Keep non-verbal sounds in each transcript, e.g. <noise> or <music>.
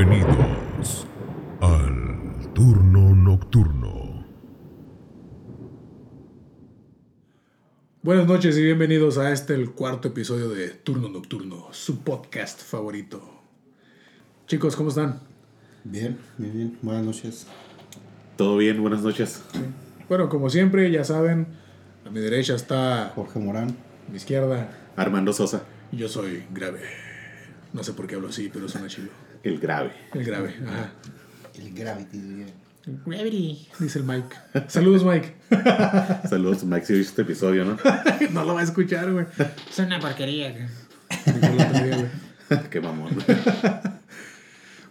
Bienvenidos al turno nocturno. Buenas noches y bienvenidos a este, el cuarto episodio de Turno Nocturno, su podcast favorito. Chicos, ¿cómo están? Bien, bien, bien. Buenas noches. Todo bien, buenas noches. Bueno, como siempre, ya saben, a mi derecha está Jorge Morán. mi izquierda Armando Sosa, y yo soy grave. No sé por qué hablo así, pero suena chido. El grave. El grave, ajá. El Gravity, diría. Gravity, dice el Mike. Saludos, Mike. <laughs> Saludos, Mike, si viste este episodio, ¿no? <laughs> no lo va a escuchar, güey. Es una porquería. <laughs> Qué mamón.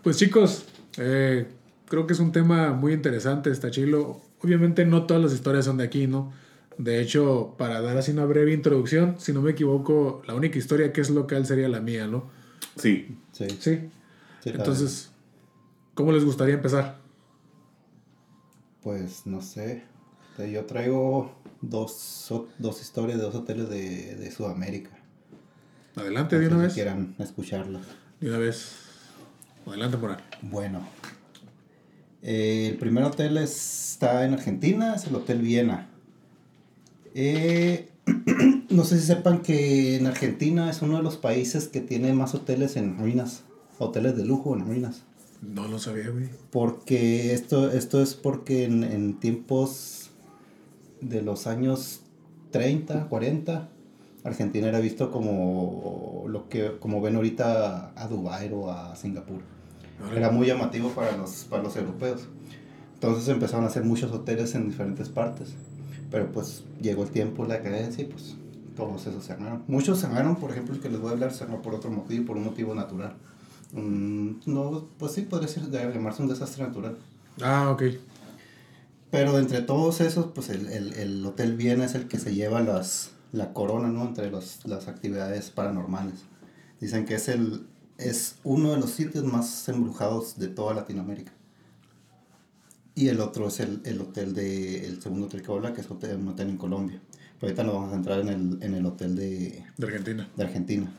Pues chicos, eh, creo que es un tema muy interesante, está chilo. Obviamente no todas las historias son de aquí, ¿no? De hecho, para dar así una breve introducción, si no me equivoco, la única historia que es local sería la mía, ¿no? Sí, Sí. Sí. Sí, Entonces, ¿cómo les gustaría empezar? Pues no sé. Este, Yo traigo dos, dos historias de dos hoteles de, de Sudamérica. Adelante No de una si vez. quieran escucharlas. De una vez. Adelante, Moral. Bueno. Eh, el primer hotel está en Argentina, es el Hotel Viena. Eh, <clears throat> no sé si sepan que en Argentina es uno de los países que tiene más hoteles en ruinas. Hoteles de lujo en ruinas. No lo sabía, güey. Porque esto, esto es porque en, en tiempos de los años 30, 40, Argentina era visto como lo que como ven ahorita a Dubái o a Singapur. Era muy llamativo para los, para los europeos. Entonces empezaron a hacer muchos hoteles en diferentes partes. Pero pues llegó el tiempo, la decadencia y pues todos esos cerraron. Muchos cerraron, por ejemplo, el que les voy a hablar cerró por otro motivo, por un motivo natural. Mm, no, pues sí, podría ser, llamarse un desastre natural. Ah, ok. Pero de entre todos esos, pues el, el, el Hotel Viena es el que se lleva las, la corona, ¿no? Entre los, las actividades paranormales. Dicen que es, el, es uno de los sitios más embrujados de toda Latinoamérica. Y el otro es el, el hotel de, el segundo hotel que habla, que es hotel, un hotel en Colombia. Pero ahorita nos vamos a centrar en el, en el hotel de, De Argentina. de Argentina.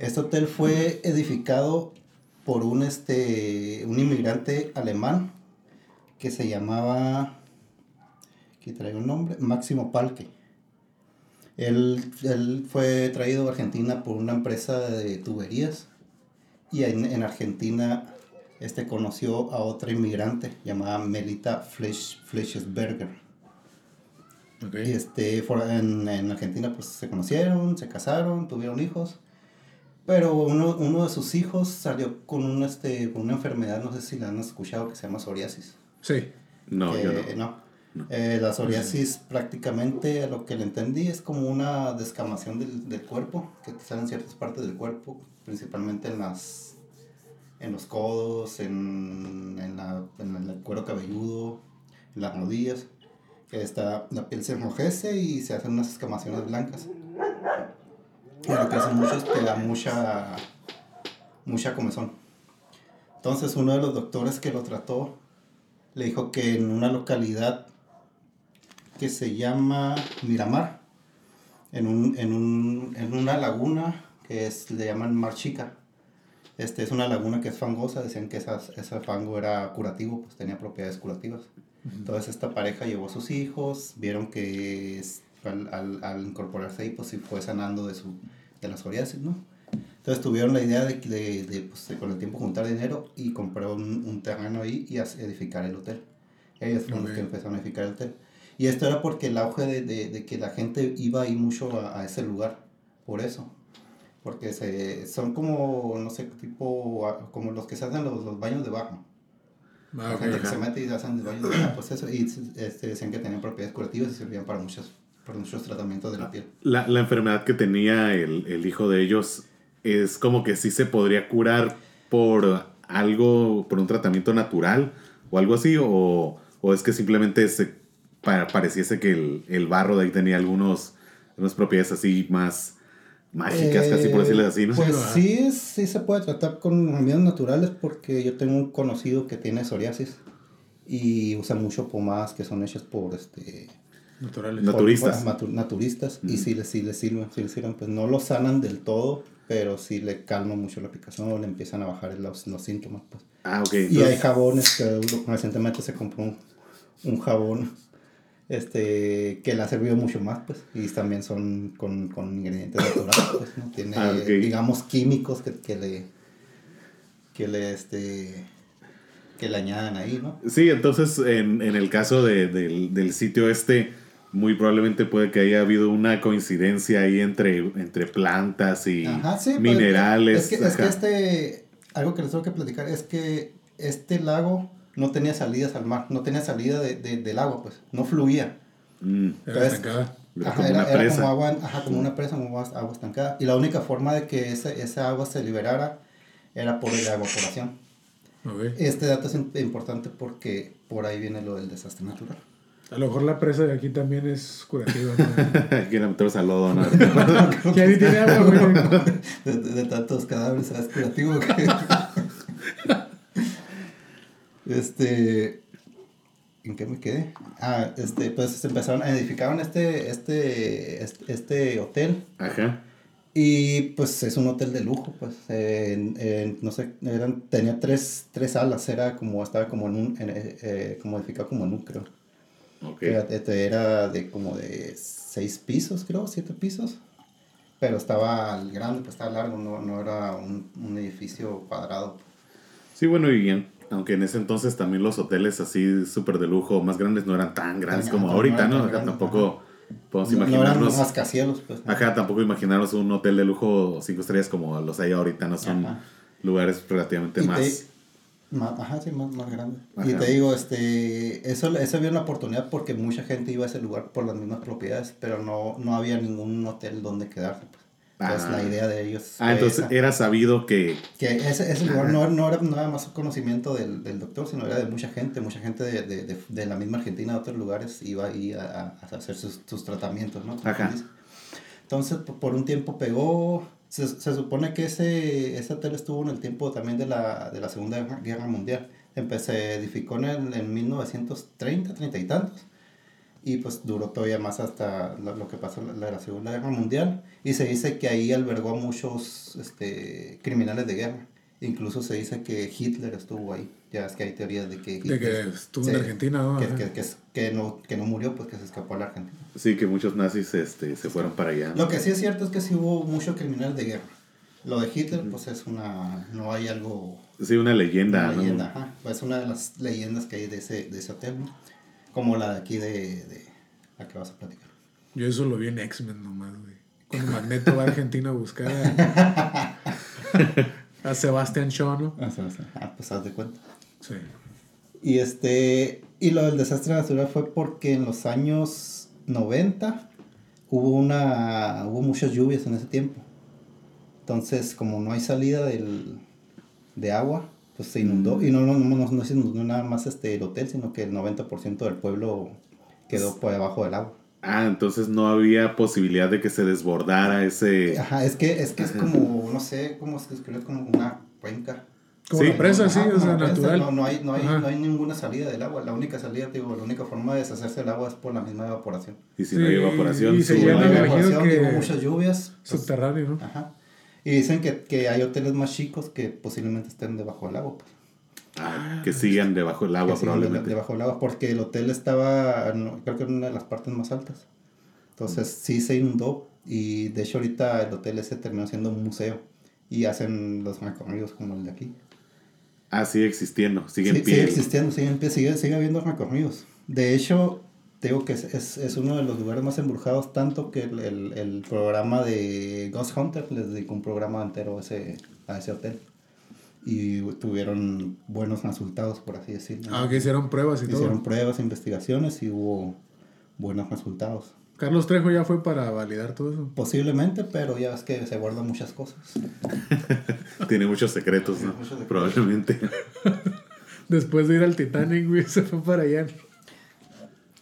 Este hotel fue edificado por un, este, un inmigrante alemán que se llamaba, aquí traigo el nombre, Máximo Palque. Él, él fue traído a Argentina por una empresa de tuberías y en, en Argentina este, conoció a otra inmigrante llamada Melita Flesch, Fleschesberger. Ok. Y este, en, en Argentina pues se conocieron, se casaron, tuvieron hijos. Pero uno, uno de sus hijos salió con, un, este, con una enfermedad, no sé si la han escuchado, que se llama psoriasis. Sí. no, Que- yo no. no. Eh, la psoriasis prácticamente, a lo que le entendí, es como una descamación del, del cuerpo, que te sale en ciertas partes del cuerpo, principalmente en las en los codos, en, en, la, en el cuero cabelludo, en las rodillas. Que está, la piel se enrojece y se hacen unas escamaciones blancas. Y lo que hace mucho es que da mucha, mucha comezón. Entonces uno de los doctores que lo trató le dijo que en una localidad que se llama Miramar, en, un, en, un, en una laguna que es, le llaman Mar Chica. Este, es una laguna que es fangosa, decían que esas, ese fango era curativo, pues tenía propiedades curativas. Entonces esta pareja llevó a sus hijos, vieron que es- al, al, al incorporarse ahí, pues sí fue sanando de, su, de la psoriasis, ¿no? Entonces tuvieron la idea de, de, de, pues, de con el tiempo juntar dinero y comprar un, un terreno ahí y edificar el hotel. Ellos fueron los Ok. que empezaron a edificar el hotel. Y esto era porque el auge de, que la gente iba ahí mucho a, a ese lugar, por eso. Porque se, son como, no sé, tipo, como los que se hacen los, los baños de bajo. Ah, La ok. gente que se mete y se hacen baños de bajo, pues eso. Y este, decían que tenían propiedades curativas y servían para muchos, muchos tratamientos de la piel. La, la enfermedad que tenía el, el hijo de ellos es como que sí se podría curar por algo, por un tratamiento natural o algo así, o, o es que simplemente se pa- pareciese que el, el barro de ahí tenía algunos, unas propiedades así más mágicas, casi por decirles así, ¿no? Pues sí, sí se puede tratar con remedios naturales porque yo tengo un conocido que tiene psoriasis y usa mucho pomadas que son hechas por este Naturales. Nat- Naturistas. naturistas y sí les, sí les sirven, sí les sirven, pues no lo sanan del todo, pero sí le calma mucho la picazón, le empiezan a bajar los, los síntomas, pues. Ah, ok. Y hay entonces- jabones que recientemente se compró un, un jabón este que le ha servido mucho más, pues, y también son con, con ingredientes naturales, pues, ¿no? Tiene, Ah, ok. digamos, químicos que, que le, que le, este, que le añadan ahí, ¿no? Sí, entonces en, en el caso de- del, del sitio este, muy probablemente puede que haya habido una coincidencia ahí entre, entre plantas y Ajá, sí, pues, minerales. Es que, es que este, algo que les tengo que platicar es que este lago no tenía salidas al mar, no tenía salida de, de- del agua, pues, no fluía. Mm, Era Entonces, estancada. Era Ajá, como era, una era presa. como agua, ajá, como una presa, como agua, agua estancada. Y la única forma de que ese, esa agua se liberara era por la evaporación. Este dato es im- importante porque por ahí viene lo del desastre natural. A lo mejor la presa de aquí también es curativa. ¿no? <laughs> Quiero meterse al lodo, ¿no? <laughs> que ahí tiene agua, güey. <laughs> De, de- de tantos cadáveres, ¿sabes? Curativo. que- este. ¿En qué me quedé? Ah, este, pues se empezaron, edificaron este, este, este, este hotel. Ajá. Y pues es un hotel de lujo, pues. en- en, no sé, eran, tenía tres, tres alas, era como, estaba como en un, en, eh, eh, como edificado como en un, creo. Ok. Era, este, era de como de seis pisos, creo, siete pisos. Pero estaba grande, pues estaba largo, no, no era un, un edificio cuadrado. Sí, bueno, y en- aunque en ese entonces también los hoteles así súper de lujo más grandes no eran tan grandes como ahorita, ¿no? grandes, tampoco podemos No, no eran imaginarnos. pues. ¿no? Ajá, tampoco imaginarnos un hotel de lujo cinco estrellas como los hay ahorita, no son Ajá. lugares relativamente Y te- más. Ajá, sí, más, más grande. Y Ajá. te digo, este, eso, eso había una oportunidad porque mucha gente iba a ese lugar por las mismas propiedades, pero no, no había ningún hotel donde quedarse. Pues. Entonces Ah. la idea de ellos Ah, entonces esa, era sabido que. que ese, ese lugar no, no era nada más conocimiento del, del doctor, sino era de mucha gente, mucha gente de, de, de, de la misma Argentina, de otros lugares, iba ahí a, a hacer sus, sus tratamientos, ¿no? Ajá. Entonces, por un tiempo pegó, se, se supone que ese, ese hotel estuvo en el tiempo también de la, de la Segunda Guerra- Mundial. Se edificó en, el, en 1930, 30 y tantos. Y pues duró todavía más hasta lo, que pasó la, la Segunda Guerra Mundial. Y se dice que ahí albergó a muchos este, criminales de guerra. Incluso se dice que Hitler estuvo ahí. Ya es que hay teorías de que De que Hitler estuvo se- en Argentina, ¿no? que, Ajá. que, que, que no, que no murió, pues que se escapó a la Argentina. Sí, que muchos nazis este, se fueron para allá. ¿no? Lo que sí es cierto es que sí hubo mucho criminal de guerra. Lo de Hitler, pues es una. No hay algo. Sí, una leyenda. Una ¿no? leyenda, ajá. Pues es una de las leyendas que hay de ese, de ese hotel, ¿no? Como la de aquí de, de la que vas a platicar. Yo eso lo vi en X-Men nomás, güey. Cuando Magneto va a Argentina a buscar a, <laughs> a Sebastian Shaw, ¿no? Ah, sí, sí. Ah, pues haz de cuenta. Sí. Y este. Y lo del desastre natural fue porque en los años 90 hubo una. hubo muchas lluvias en ese tiempo. Entonces, como no hay salida del, de agua, pues se inundó. Y no, no, no, no, no se inundó nada más este, el hotel, sino que el 90% del pueblo quedó por debajo del agua. Ah, entonces no había posibilidad de que se desbordara ese. Ajá, es que es, que es como, no sé, cómo se describe como una cuenca. Como Sí. presa, sí, o sea, como natural. No, no, hay, no, hay, no hay ninguna salida del agua. La única salida, digo, la única forma de deshacerse del agua es por la misma evaporación. Y si Sí, no hay evaporación, y se no llena, evaporación, que- digo, muchas lluvias. pues, Subterráneo, ¿no? ajá. Y dicen que, que hay hoteles más chicos que posiblemente estén debajo del agua. Pues, Ah, que sigan debajo del agua, siguen probablemente. debajo del agua, porque el hotel estaba, creo que en una de las partes más altas. Entonces sí se inundó y de hecho ahorita el hotel ese terminó siendo un museo y hacen los recorridos como el de aquí. Ah, sigue existiendo, sigue en Sí, pie. sigue existiendo, sigue en pie, sigue, sigue habiendo recorridos. De hecho, te digo que es, es, es uno de los lugares más embrujados, tanto que el, el, el programa de Ghost Hunter les dedicó un programa entero a ese, a ese hotel. Y tuvieron buenos resultados, por así decirlo. Ah, que hicieron pruebas y Hicieron todo. pruebas, investigaciones y hubo buenos resultados. Carlos Trejo ya fue para validar todo eso. Posiblemente, pero ya ves que se guardan muchas cosas. <laughs> Tiene muchos secretos, ¿no? muchos secretos. Probablemente. <laughs> Después de ir al Titanic, güey, se fue para allá.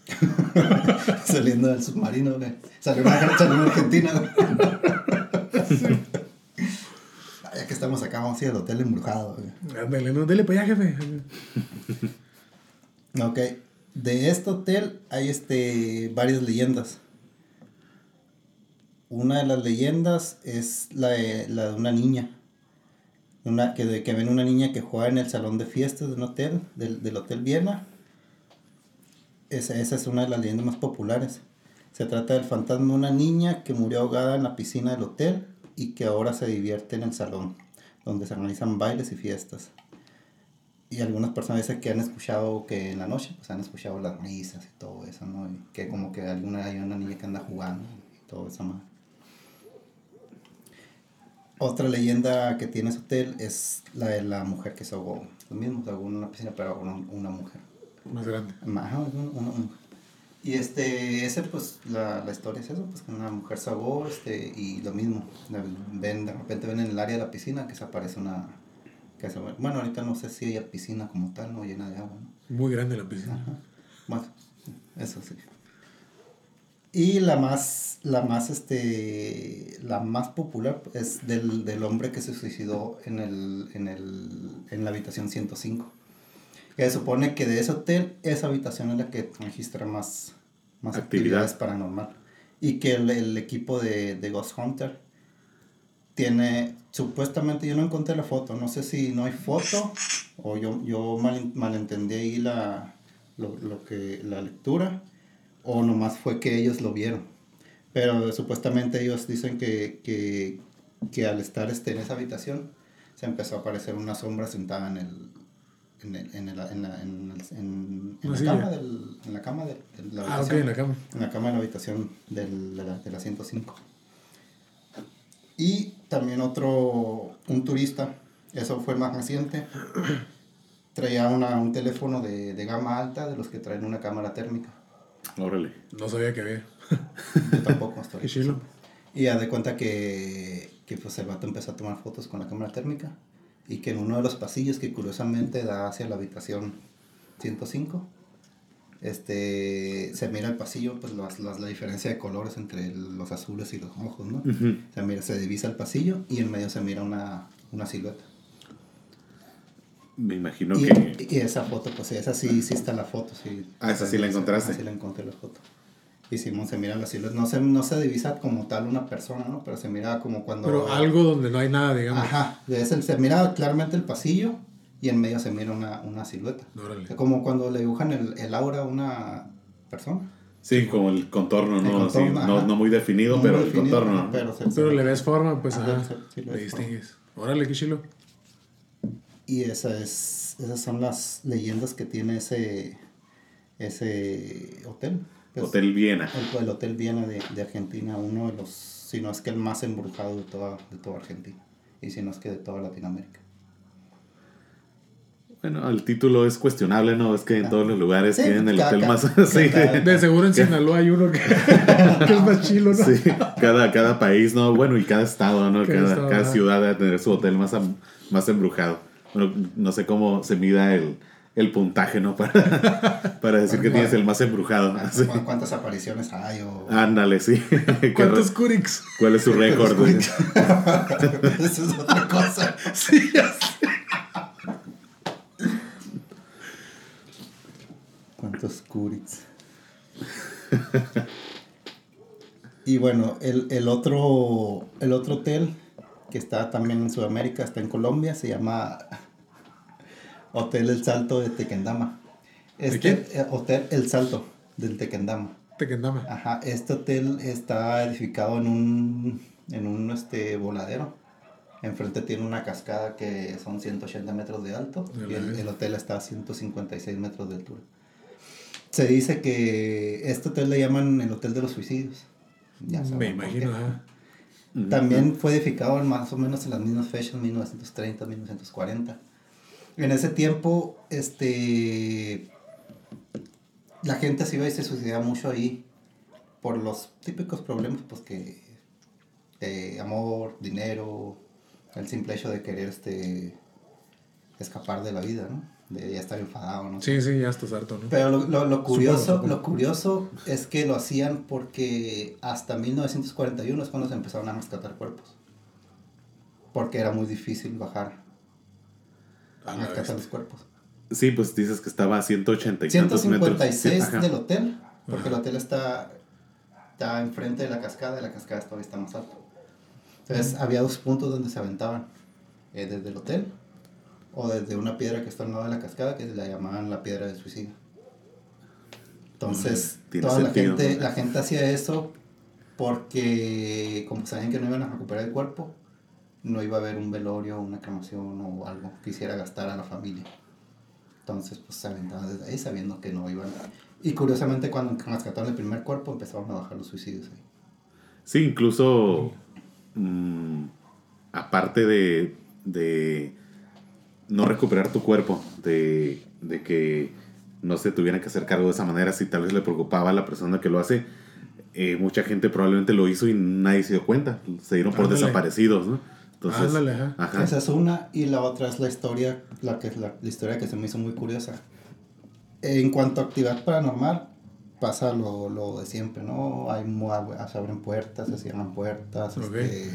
<laughs> Saliendo del submarino, güey. Salió una, una Argentina, güey. Que estamos acá, vamos a ir al hotel embrujado, güey. Ándale, no, dele para allá, jefe. <laughs> Ok. De este hotel hay este, varias leyendas. una de las leyendas es la de, la de una niña. Una, que, de, que ven una niña que juega en el salón de fiestas de un hotel, del, del Hotel Viena. Esa, esa es una de las leyendas más populares. Se trata del fantasma de una niña que murió ahogada en la piscina del hotel y que ahora se divierte en el salón, donde se organizan bailes y fiestas. Y algunas personas dicen que han escuchado que en la noche, pues han escuchado las risas y todo eso, ¿no? Y que como que alguna, hay una niña que anda jugando y todo eso más. Otra leyenda que tiene ese hotel es la de la mujer que se ahogó. Lo mismo, se ahogó en una piscina, pero una, una mujer. Más grande. Ajá, una, una mujer. Y este, ese pues, la, la historia es eso, pues que una mujer se ahogó, este, y lo mismo, ven, de repente ven en el área de la piscina que se aparece una, que se, bueno, ahorita no sé si hay piscina como tal, no llena de agua, ¿no? Muy grande la piscina. Ajá. Bueno, eso sí. Y la más, la más, este, la más popular es del, del hombre que se suicidó en, el, en, el, en la habitación 105. Que se supone que de ese hotel, esa habitación es la que registra más, más Actividad. actividades paranormal. Y que el, el equipo de, de Ghost Hunter tiene, supuestamente, yo no encontré la foto, no sé si no hay foto o yo, yo mal, malentendí ahí la, lo, lo que, la lectura o nomás fue que ellos lo vieron. Pero supuestamente ellos dicen que, que, que al estar este, en esa habitación se empezó a aparecer una sombra sentada en el... En, el, en, el, en, la, en, la cama del, en la cama de, de la Ah, ok, habitación en la cama. en la cama de la habitación del, de, la, de la 105. Y también otro, un turista, eso fue más reciente, <coughs> traía una, un teléfono de, de gama alta, de los que traen una cámara térmica. Órale. No sabía que había. <laughs> Yo tampoco estoy. <laughs> Qué chilo. Y ya de cuenta que, que pues el vato empezó a tomar fotos con la cámara térmica y que en uno de los pasillos que curiosamente da hacia la habitación 105, este, se mira el pasillo, pues las- las- la diferencia de colores entre los azules y los rojos, ¿no? Se mira, se divisa el pasillo y en medio se mira una, una silueta. Me imagino y, que. y esa foto, pues esa sí, sí está la foto, sí. Ah, esa sí la encontraste. Sí la encontré la foto. Y Simón se mira la silueta. No se, no se divisa como tal una persona, ¿no? Pero se mira como cuando... Pero algo donde no hay nada, digamos. Ajá, es el- se mira claramente el pasillo y en medio se mira una, una silueta. Órale. Como cuando le dibujan el, el aura a una persona. Sí, como el contorno, El ¿no? contorno, Sí, no, no muy definido, No pero muy el definido, contorno. pero, se- Pero se- le ves forma, pues Ajá, ajá. sí, le distingues. Órale, qué chilo. Y esa es, esas son las leyendas que tiene ese, ese hotel. Pues, Hotel Viena. El, el Hotel Viena de, de Argentina, uno de los, si no es que el más embrujado de toda, de toda Argentina. Y si no es que de toda Latinoamérica. Bueno, el título es cuestionable, ¿no? Es que en todos los lugares Sí, tienen el cada- hotel cada- más. <laughs> sí, cada- De seguro en Sinaloa hay uno que, <laughs> que es más chilo, ¿no? sí, cada, cada país, ¿no? Bueno, y cada estado, ¿no? Cada Cada, estado, cada ajá. ciudad debe tener su hotel más, más embrujado. Bueno, no sé cómo se mida el, el puntaje, ¿no? <laughs> Para, para decir que tienes el más embrujado. ¿Cu- ¿Cuántas apariciones hay? O... Ándale, sí. <laughs> ¿Qué ¿Cuántos Curix? ¿Cuál es su récord? <laughs> Eso es otra cosa. Sí. ¿Cuántos Kurits? y bueno, el, el otro, el otro hotel que está también en Sudamérica, está en Colombia, se llama Hotel El Salto de Tequendama. Este, quién? eh, Hotel El Salto del Tequendama. Tequendama. Ajá, este hotel está edificado en un, en un este, voladero. Enfrente tiene una cascada que son 180 metros de alto y el, el hotel está a 156 metros de altura. Se dice que este hotel le llaman el Hotel de los Suicidios. Ya Me imagino, qué. ajá. También fue edificado en más o menos en las mismas fechas, 1930, 1940. En ese tiempo, este, la gente se iba y se suicidaba mucho ahí por los típicos problemas, pues que eh, amor, dinero, el simple hecho de querer este, escapar de la vida, ¿no? De ya estar enfadado, ¿no? Sí, sí, ya estás harto, ¿no? Pero lo, lo- lo curioso, supongo. lo curioso es que lo hacían porque hasta 1941 es cuando se empezaron a rescatar cuerpos. Porque era muy difícil bajar A a bestia. los cuerpos. Sí, pues dices que estaba a 180 y tantos metros. 156 Ajá. del hotel, porque el hotel está está enfrente de la cascada y la cascada todavía está más alta. Entonces había dos puntos donde se aventaban, eh, desde el hotel o desde una piedra que está al lado de la cascada que la llamaban la piedra de suicidio. Entonces, tiene toda la sentido, gente, ¿no? la gente hacía eso porque como sabían que no iban a recuperar el cuerpo, no iba a haber un velorio, una cremación o algo que hiciera gastar a la familia. Entonces, pues se aventaban desde ahí sabiendo que no iban a... Y curiosamente cuando rescataron el primer cuerpo empezaron a bajar los suicidios ahí. Sí, incluso mm, aparte de, de no recuperar tu cuerpo, de, de que no se tuvieran que hacer cargo de esa manera, si tal vez le preocupaba a la persona que lo hace, eh, mucha gente probablemente lo hizo y nadie se dio cuenta, se dieron por Ándale. desaparecidos, ¿no? Entonces, Ándale, ajá. ajá. Esa es una y la otra es la historia, la que la, la historia que se me hizo muy curiosa. En cuanto a actividad paranormal, pasa lo, lo de siempre, ¿no? Hay se abren puertas, se cierran puertas, Ok. este,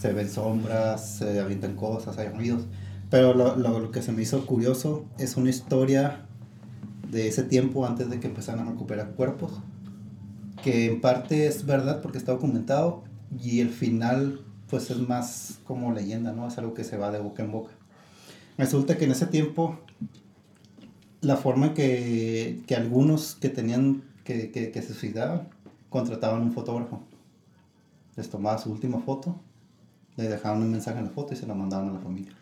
se ven sombras, se avientan cosas, hay ruidos. Pero lo, lo, lo que se me hizo curioso es una historia de ese tiempo antes de que empezaran a recuperar cuerpos, que en parte es verdad porque está documentado y el final pues es más como leyenda, ¿no? Es algo que se va de boca en boca. Resulta que en ese tiempo la forma en que, que algunos que tenían que, que, que se suicidaban contrataban un fotógrafo. Les tomaba su última foto, le dejaban un mensaje en la foto y se la mandaban a la familia.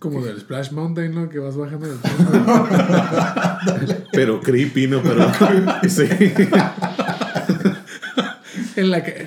Como del Splash Mountain, ¿no? Que vas bajando del <laughs> Pero creepy, ¿no? Pero <laughs> sí. En la que.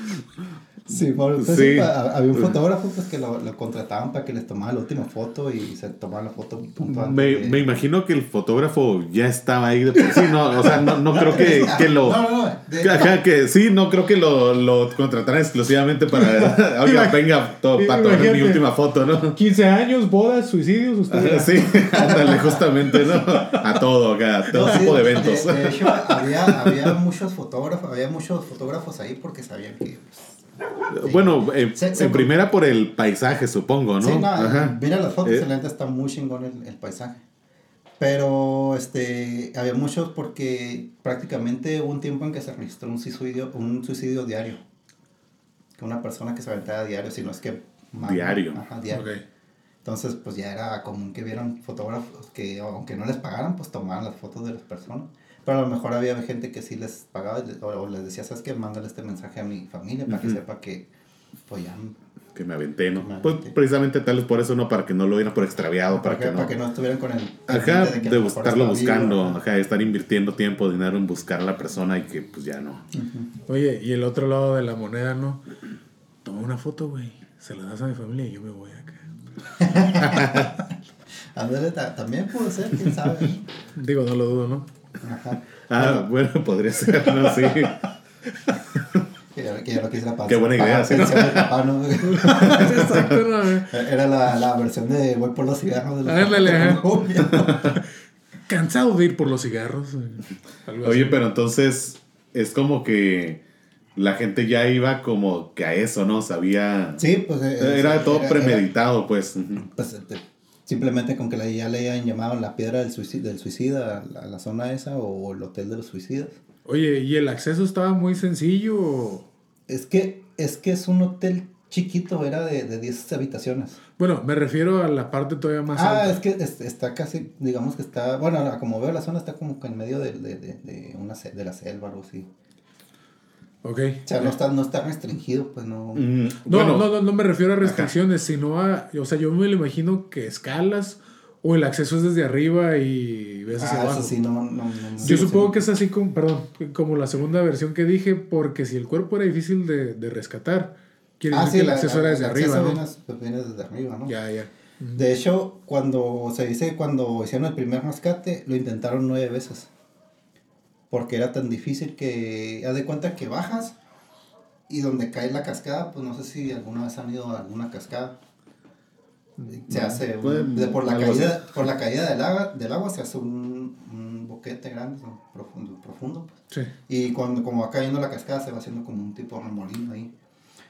Sí, por entonces, Sí. había un fotógrafo pues, que lo, lo contrataban para que les tomara la última foto y se tomaba la foto punto antes Me, de- me imagino que el fotógrafo ya estaba ahí de por sí, no, o sea, no, no creo que, <laughs> que lo... No, no, no. de- Ajá, que sí, no creo que lo, lo contrataran exclusivamente para. <laughs> Oiga, venga, to- para tomar mi última foto, ¿no? 15 años, bodas, suicidios, usted. Ajá, Sí, ándale, justamente, ¿no? A todo, acá, a todo tipo de eventos. De, de hecho, había, había muchos fotógrafos, había muchos fotógrafos ahí porque sabían que. pues, Bueno, eh, Se- se- en primera por el paisaje, supongo, ¿no? Sí, no, Ajá. mira las fotos, Eh. la neta está muy chingón el, el paisaje. Pero este, había muchos porque prácticamente hubo un tiempo en que se registró un suicidio, un suicidio diario. Que una persona que se aventaba diario, si no es que. Diario. Ajá, diario. Entonces, pues ya era común que vieran fotógrafos que, aunque no les pagaran, pues tomaran las fotos de las personas. Pero a lo mejor había gente que sí les pagaba o, o les decía, ¿sabes qué? Mándale este mensaje a mi familia para que sepa que, pues ya, Que me aventé, ¿no? Me Pues precisamente tal vez por eso, ¿no? Para que no lo vieran por extraviado, para, para, que, no. para que no estuvieran con el... Ajá, que a de lo mejor buscarlo estaba vivo, buscando, ajá. de estar invirtiendo tiempo, dinero en buscar a la persona y que pues ya no. Oye, y el otro lado de la moneda, ¿no? Toma una foto, güey. Se la das a mi familia y yo me voy acá. <laughs> Ándale, ta- también puede ser, quién sabe. Digo, no lo dudo, ¿no? Ajá. Ah, bueno, podría ser, ¿no? Sí. <laughs> Que ya, que ya no quisiera pasar. Qué buena idea, sí. pensión de papá, ¿no? <laughs> Exacto, no. Era la, la versión de voy por los cigarros de los Ándale. <laughs> Cansado de ir por los cigarros. eh, algo Oye, así. pero entonces es como que la gente ya iba como que a eso, ¿no? Sabía. Sí, pues. eh, Era todo era- premeditado, pues. Ujú. pues este, simplemente con que la- ya le hayan llamado la piedra del suicida, del suicida a la, zona esa o el hotel de los suicidas. Oye, ¿y el acceso estaba muy sencillo? Es que es, que es un hotel chiquito, era de, de 10 habitaciones. Bueno, me refiero a la parte todavía más Ah, alta. es que es- está casi, digamos que está, bueno, como veo la zona está como que en medio de, de, de, de una, de la selva o algo así. Ok. O sea, no está, no está restringido, pues no. Mm, No, bueno, no, no, no me refiero a restricciones, sino a. O sea, yo me lo imagino que escalas o el acceso es desde arriba y ves hacia Ah, abajo. eso sí, no, no, no, no. Yo Sí, supongo sí. que es así como, perdón, como la segunda versión que dije, porque si el cuerpo era difícil de, de rescatar, quiere Ah, decir sí, que el la- acceso la- era desde el arriba, acceso ¿no? pues, viene desde arriba, ¿no? Ya, ya. De hecho, cuando se dice cuando hicieron el primer rescate, lo intentaron nueve veces. Porque era tan difícil que, haz de cuenta que bajas y donde cae la cascada, pues no sé si alguna vez han ido a alguna cascada. Se hace, un- de- por, la caída, por la caída del agua, del agua se hace un, un boquete grande, ¿no? profundo, profundo. pues. Sí. Y cuando como va cayendo la cascada se va haciendo como un tipo de remolino ahí.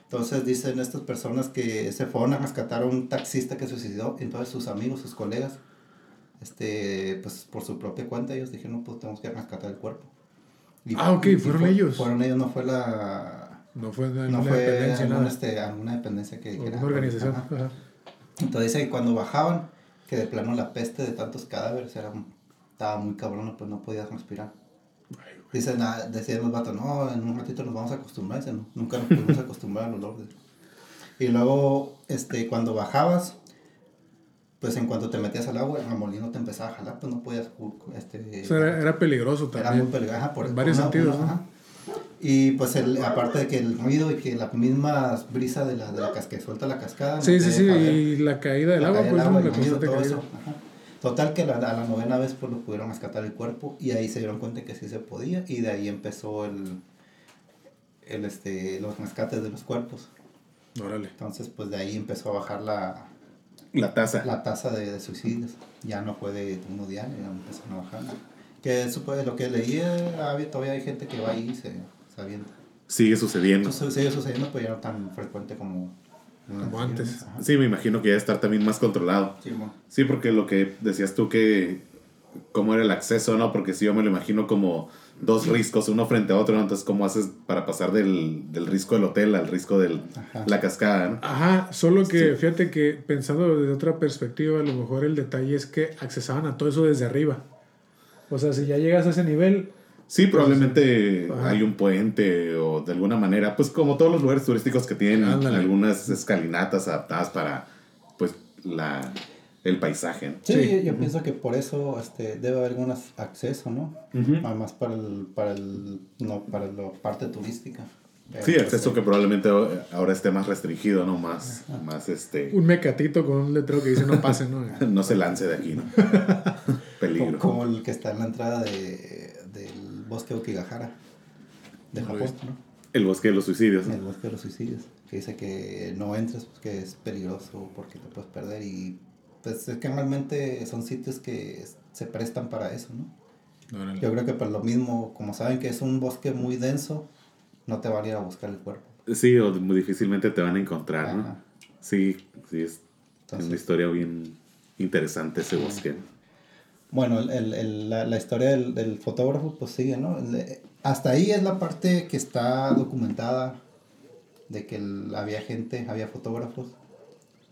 Entonces dicen estas personas que se fueron a rescatar a un taxista que se suicidó, entonces sus amigos, sus colegas, este, pues por su propia cuenta ellos dijeron, pues tenemos que rescatar el cuerpo. Y- Ah, ok, y fueron fue- ellos. Fueron ellos, no fue la... No fue No fue dependencia, alguna, este, alguna dependencia que... Que era- una organización. Ajá. Ajá. Entonces dice que cuando bajaban, que de plano la peste de tantos cadáveres era, estaba muy cabrón, pues no podías respirar. Dicen, ah, decían los vatos, no, en un ratito nos vamos a acostumbrar. Dicen, "No, nunca nos pudimos <laughs> acostumbrar al olor. de-". Y luego, este, cuando bajabas, pues en cuanto te metías al agua, el remolino te empezaba a jalar, pues no podías, este... O sea, era, era peligroso Era también. muy peligroso, por En varios una- sentidos, una- ¿no? Y pues el, aparte de que el ruido y que la misma brisa de la, de la cas- que suelta la cascada. Sí, sí, sí. Y la caída del la agua, caída pues agua, todo caída. eso. Total que la, a la novena vez pues lo pudieron rescatar el cuerpo y ahí se dieron cuenta que sí se podía y de ahí empezó el, el este, los rescates de los cuerpos. Órale. Entonces pues de ahí empezó a bajar la, La taza. la tasa de, de suicidios. Ya no fue de uno diario, ya empezó a bajar. Que eso pues, lo que leí, eh, había- todavía hay gente que va ahí y se, se avienta. Sigue sucediendo. Entonces sigue sucediendo, pero ya no tan frecuente como, Como antes. Ajá. Sí, me imagino que ya estar también más controlado. Sí, bueno. Sí, porque lo que decías tú que cómo era el acceso, ¿no? Porque si yo me lo imagino como dos riscos, uno frente a otro, ¿no? entonces cómo haces para pasar del, del risco del hotel al risco de la cascada, ¿no? Ajá, solo que fíjate que pensando desde otra perspectiva, a lo mejor el detalle es que accesaban a todo eso desde arriba. O sea, si ya llegas a ese nivel, Sí, probablemente Ajá. hay un puente o de alguna manera, pues como todos los lugares turísticos que tienen Ándale. algunas escalinatas adaptadas para, pues, la, el paisaje. ¿no? Sí, Sí. yo, yo pienso que por eso este, debe haber algún acceso, ¿no? Además para el, para el, no, para la parte turística. Sí, pues, acceso eh, que probablemente ahora esté más restringido, ¿no? Más, más este... un mecatito con un letrero que dice no pase, ¿no? <laughs> No se lance de aquí, ¿no? <laughs> Peligro. Como, como el que está en la entrada de, del bosque Okigahara de No Japón. ¿no? El bosque de los suicidios. ¿no? El bosque de los suicidios. Que dice que no entres porque es peligroso, porque te puedes perder. Y pues es que realmente son sitios que se prestan para eso, ¿no? Órale. Yo creo que por lo mismo, como saben que es un bosque muy denso, no te van a ir a buscar el cuerpo. Sí, o muy difícilmente te van a encontrar, ¿no? Sí, sí, es Entonces- una historia bien interesante ese bosque. Bueno, el, el- la, la historia del, del fotógrafo pues sigue, ¿no? Hasta ahí es la parte que está documentada de que el- había gente, había fotógrafos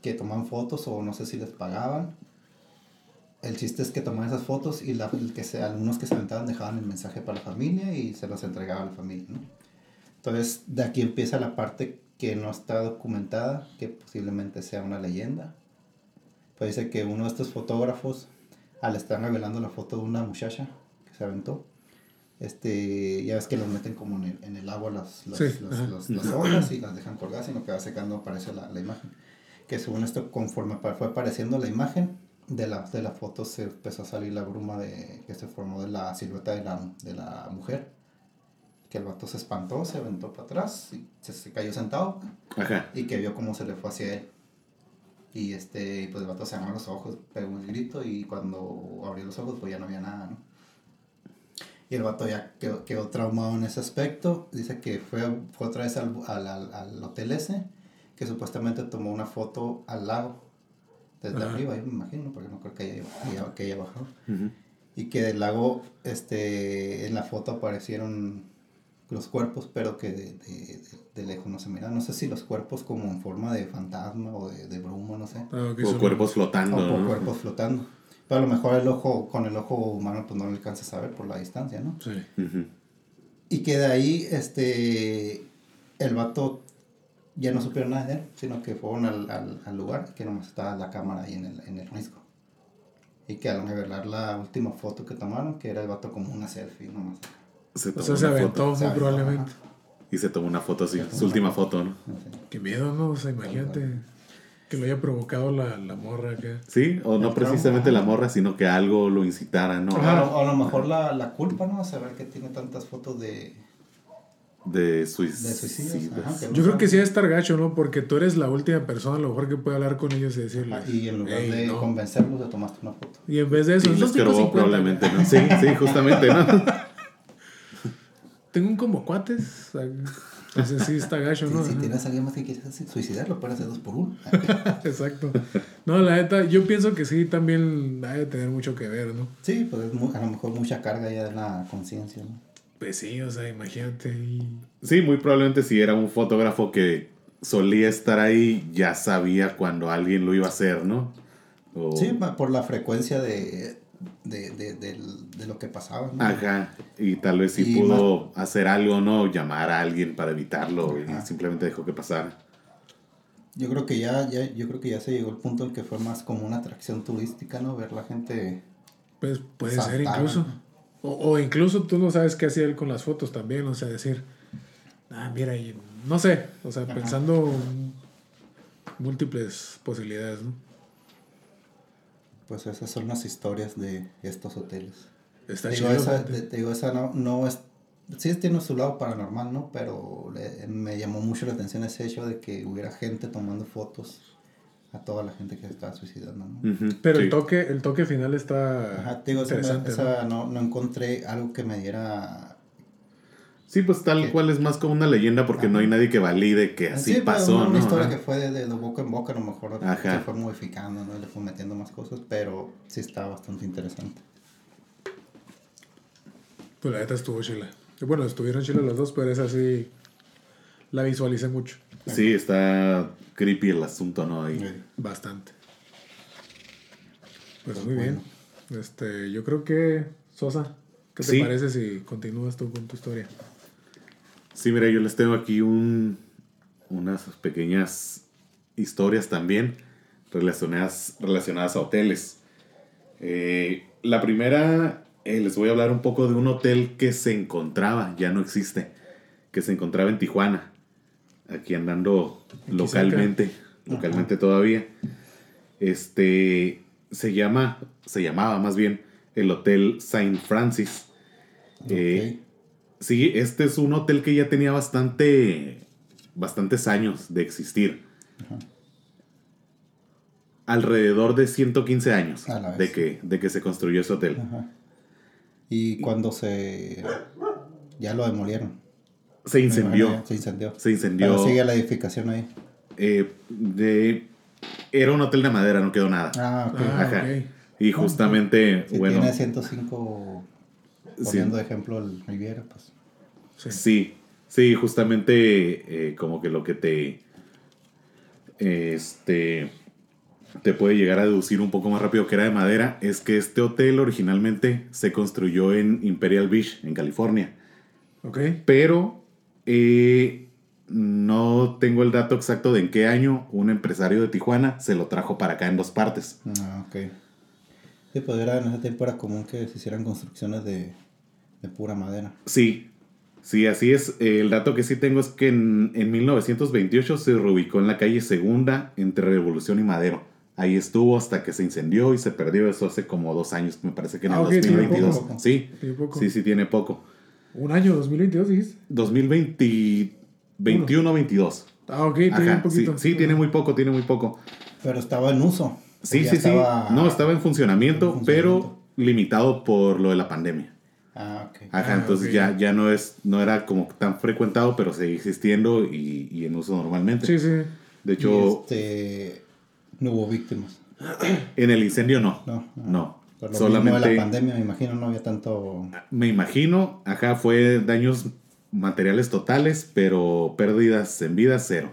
que tomaban fotos o no sé si les pagaban. El chiste es que tomaban esas fotos y la, que se, algunos que se aventaban dejaban el mensaje para la familia y se los entregaba a la familia, ¿no? Entonces, de aquí empieza la parte que no está documentada, que posiblemente sea una leyenda. Pues dice que uno de estos fotógrafos, al estar revelando la foto de una muchacha que se aventó, este, ya ves que los meten como en el, en el agua las, las, Sí, las- las- las hojas y las dejan colgadas y lo que va secando aparece la, la imagen. Que según esto, conforme fue apareciendo la imagen de la, de la foto, se empezó a salir la bruma de, que se formó de la silueta de la, de la mujer. Que el vato se espantó, se aventó para atrás y se, se cayó sentado Ajá. y que vio cómo se le fue hacia él. Y este, pues el vato se abrió los ojos, pegó un grito y cuando abrió los ojos pues ya no había nada, ¿no? Y el vato ya quedó, quedó traumado en ese aspecto. Dice que fue, fue otra vez al, al, al, al hotel ese, que supuestamente tomó una foto al lago, desde Ajá. arriba, yo me imagino, porque no creo que haya, haya- que haya bajado. Y que del lago, este, en la foto aparecieron los cuerpos, pero que de, de- de lejos no se miran. No sé si los cuerpos como en forma de fantasma o de, de bruma, no sé. Ah, O cuerpos flotando, O ¿no? cuerpos flotando. Pero a lo mejor el ojo, con el ojo humano, pues no lo alcanzas a ver por la distancia, ¿no? Sí. Y que de ahí, este, el vato ya no supieron nada de él, sino que fueron al, al, al lugar, que nomás estaba la cámara ahí en el, en el risco. Y que al revelar la última foto que tomaron, que era el vato como una selfie, nomás. Se O tomó sea, se una aventó muy probablemente. y se tomó una foto así, su última foto, ¿no? Sé. Qué miedo, ¿no? O sea, imagínate que lo haya provocado la, la morra acá. Sí, o no El precisamente trauma. la morra, sino que algo lo incitara, ¿no? O a, lo, o a lo mejor la, la culpa, ¿no? Saber que tiene tantas fotos de, De de suicidios. ajá, no Yo creo que sí debe estar gacho, ¿no? Porque tú eres la última persona a lo mejor que puede hablar con ellos y decirles. Y en lugar "Ey, de no". convencerlos, de tomaste una foto. Y en vez de eso, "Son que robó 5.50". probablemente, ¿no? Sí, sí, justamente, ¿no? <laughs> Tengo un como cuates. o sea, Entonces sí está gacho, ¿no? si tienes a alguien más que quieres suicidar, lo puedes hacer dos por uno. <laughs> Exacto. No, la neta, yo pienso que sí también ha de tener mucho que ver, ¿no? sí, pues es a lo mejor mucha carga ya de la conciencia, ¿no? Pues sí, o sea, imagínate. Y... Sí, muy probablemente si era un fotógrafo que solía estar ahí, ya sabía cuando alguien lo iba a hacer, ¿no? O- Sí, por la frecuencia de, de, de, de lo que pasaba, ¿no? Ajá, y tal vez sí Y pudo hacer algo, ¿no? Llamar a alguien para evitarlo Ajá. y simplemente dejó que pasara. Yo creo que ya, ya, yo creo que ya se llegó el punto en que fue más como una atracción turística, ¿no? Ver la gente. Pues puede ser incluso. O, o incluso tú no sabes qué hacía él con las fotos también, o sea, decir, ah, mira, y no sé, o sea, Ajá. pensando en múltiples posibilidades, ¿no? Pues esas son las historias de estos hoteles. Está Te digo, chido. esa, te digo, esa no, no es. Sí tiene su lado paranormal, ¿no? Pero le- me llamó mucho la atención ese hecho de que hubiera gente tomando fotos a toda la gente que se estaba suicidando, ¿no? Pero sí. el toque, el toque final está Ajá, digo, interesante, ¿no? esa no, no encontré algo que me diera... Sí, pues tal que- cual es más como una leyenda porque no hay nadie que valide que así Sí, pero pasó, una, ¿no? una historia Ajá. que fue de, de boca en boca, a lo mejor Ajá. se fue modificando, ¿no? Le fue metiendo más cosas, pero sí está bastante interesante. Pues la neta estuvo chila. Bueno, estuvieron chilas las dos, pero esa sí la visualicé mucho. Sí, está creepy el asunto, ¿no? Y- Sí. Bastante. Pues Pues muy bueno. bien. Este, yo creo que, Sosa, ¿qué te Sí. parece si continúas tú con tu historia? Sí, mira, yo les tengo aquí un, unas pequeñas historias también relacionadas, relacionadas a hoteles. Eh, la primera, eh, les voy a hablar un poco de un hotel que se encontraba, ya no existe, que se encontraba en Tijuana, aquí andando Aquí localmente, localmente todavía. Este, se llama, se llamaba más bien el Hotel Saint Francis. Eh, Sí, este es un hotel que ya tenía bastante, bastantes años de existir. Alrededor de 115 años de que, de que se construyó ese hotel. Ajá. Y cuando se... ya lo demolieron. Se incendió. Se incendió. Se incendió. Pero sigue la edificación ahí. eh, de, era un hotel de madera, no quedó nada. Ah, ok. Ah, Ajá. ok. Y justamente, Si bueno, tiene 105, Sí. poniendo de ejemplo el Riviera, pues. Sí. Sí, sí, justamente eh, como que lo que te este te puede llegar a deducir un poco más rápido que era de madera es que este hotel originalmente se construyó en Imperial Beach, en California, Ok. pero eh, no tengo el dato exacto de en qué año un empresario de Tijuana se lo trajo para acá en dos partes. Ah, ok. Sí, pues era, en ese tiempo era común que se hicieran construcciones de, de pura madera. Sí, sí, así es. El dato que sí tengo es que en, en 1928 se reubicó en la calle Segunda entre Revolución y Madero. Ahí estuvo hasta que se incendió y se perdió. Eso hace como dos años, me parece que en Ah, el ok, tiene 2022. poco. Sí, Tiene poco. sí, sí, tiene poco. Un año, 2022, dijiste. 2020, 21, 22. Ah, ok, tiene un Ajá, sí, poquito. sí, tiene muy poco, tiene muy poco. Pero estaba en uso. Sí, sí, sí. estaba- No, estaba en funcionamiento, en pero limitado por lo de la pandemia. Ah, ok. Ajá, Ah, entonces ya, ya no es, no era como tan frecuentado, pero sigue existiendo y, y en uso normalmente. Sí, sí. De hecho, este, no hubo víctimas. en el incendio no. No. No. Por lo mismo de Solamente, la pandemia, me imagino, no había tanto... me imagino, ajá, fue daños materiales totales, pero pérdidas en vida cero.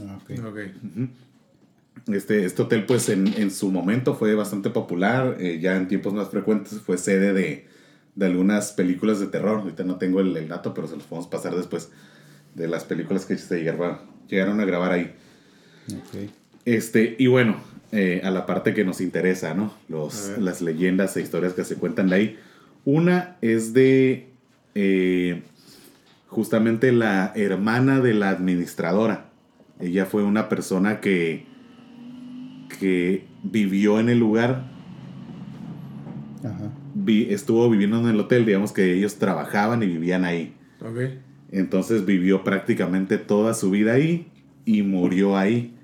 Ah. Este, este hotel, pues en, en su momento fue bastante popular, eh, ya en tiempos más frecuentes fue sede de, de algunas películas de terror. Ahorita no tengo el, el dato, pero se los podemos pasar después de las películas que se llegaron, llegaron a grabar ahí. Ok. Este, y bueno, eh, a la parte que nos interesa, ¿no? Los, las leyendas e historias que se cuentan de ahí. Una es de eh, justamente la hermana de la administradora. Ella fue una persona que, que vivió en el lugar, Ajá. vi- estuvo viviendo en el hotel, digamos que ellos trabajaban y vivían ahí. Entonces vivió prácticamente toda su vida ahí y murió ahí,